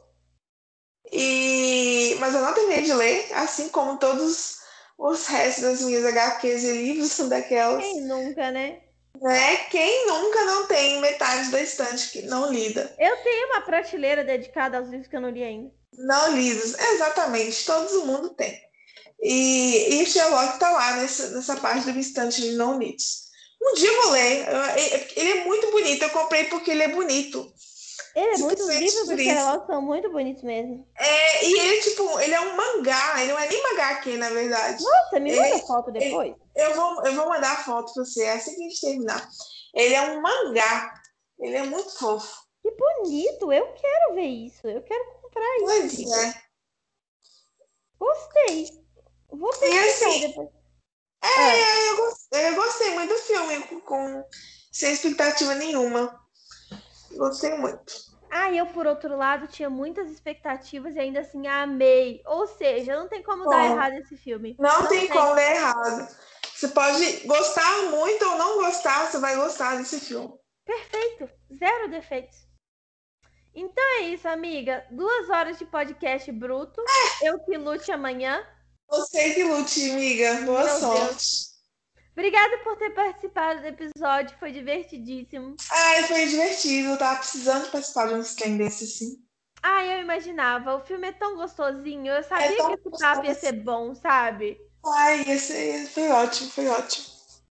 E... Mas eu não terminei de ler, assim como todos os restos das minhas HQs e livros são daquelas. Quem nunca, né? Né? Quem nunca não tem metade da estante que não lida? Eu tenho uma prateleira dedicada aos livros que eu não li ainda. Não lidos, exatamente, todo mundo tem. E, e o Sherlock tá lá nessa, nessa parte do estante de não lidos. Um dia eu vou ler, eu- ele é muito bonito, eu comprei porque ele é bonito. Ele é muito, livros do. Sherlock são muito bonitos mesmo. É, e ele, tipo, ele é um mangá, ele não é nem mangá aqui, na verdade. Nossa, me manda Ele- foto depois. Eu vou, eu vou mandar a foto pra você, assim que a gente terminar. Ele é um mangá, ele é muito fofo. Que bonito, eu quero ver isso. Eu quero comprar isso. Pois é. Gostei. Vou pesquisar assim, depois. É, eu, gostei, eu gostei muito do filme, com, com- sem expectativa nenhuma. Gostei muito. Ah, eu, por outro lado, tinha muitas expectativas e ainda assim amei. Ou seja, não tem como Bom, dar errado esse filme. Não, não tem, tem como dar errado. Você pode gostar muito ou não gostar, você vai gostar desse filme. Perfeito. Zero defeitos. Então é isso, amiga. Duas horas de podcast bruto. Eu que lute amanhã. Você que lute, amiga. Boa Meu sorte. Deus. Obrigada por ter participado do episódio. Foi divertidíssimo. Ai, foi divertido. Eu tava precisando participar de um trem desse, sim. Ah, eu imaginava. O filme é tão gostosinho. Eu sabia é que esse papo ia ser bom, sabe? Ai, esse foi ótimo, foi ótimo.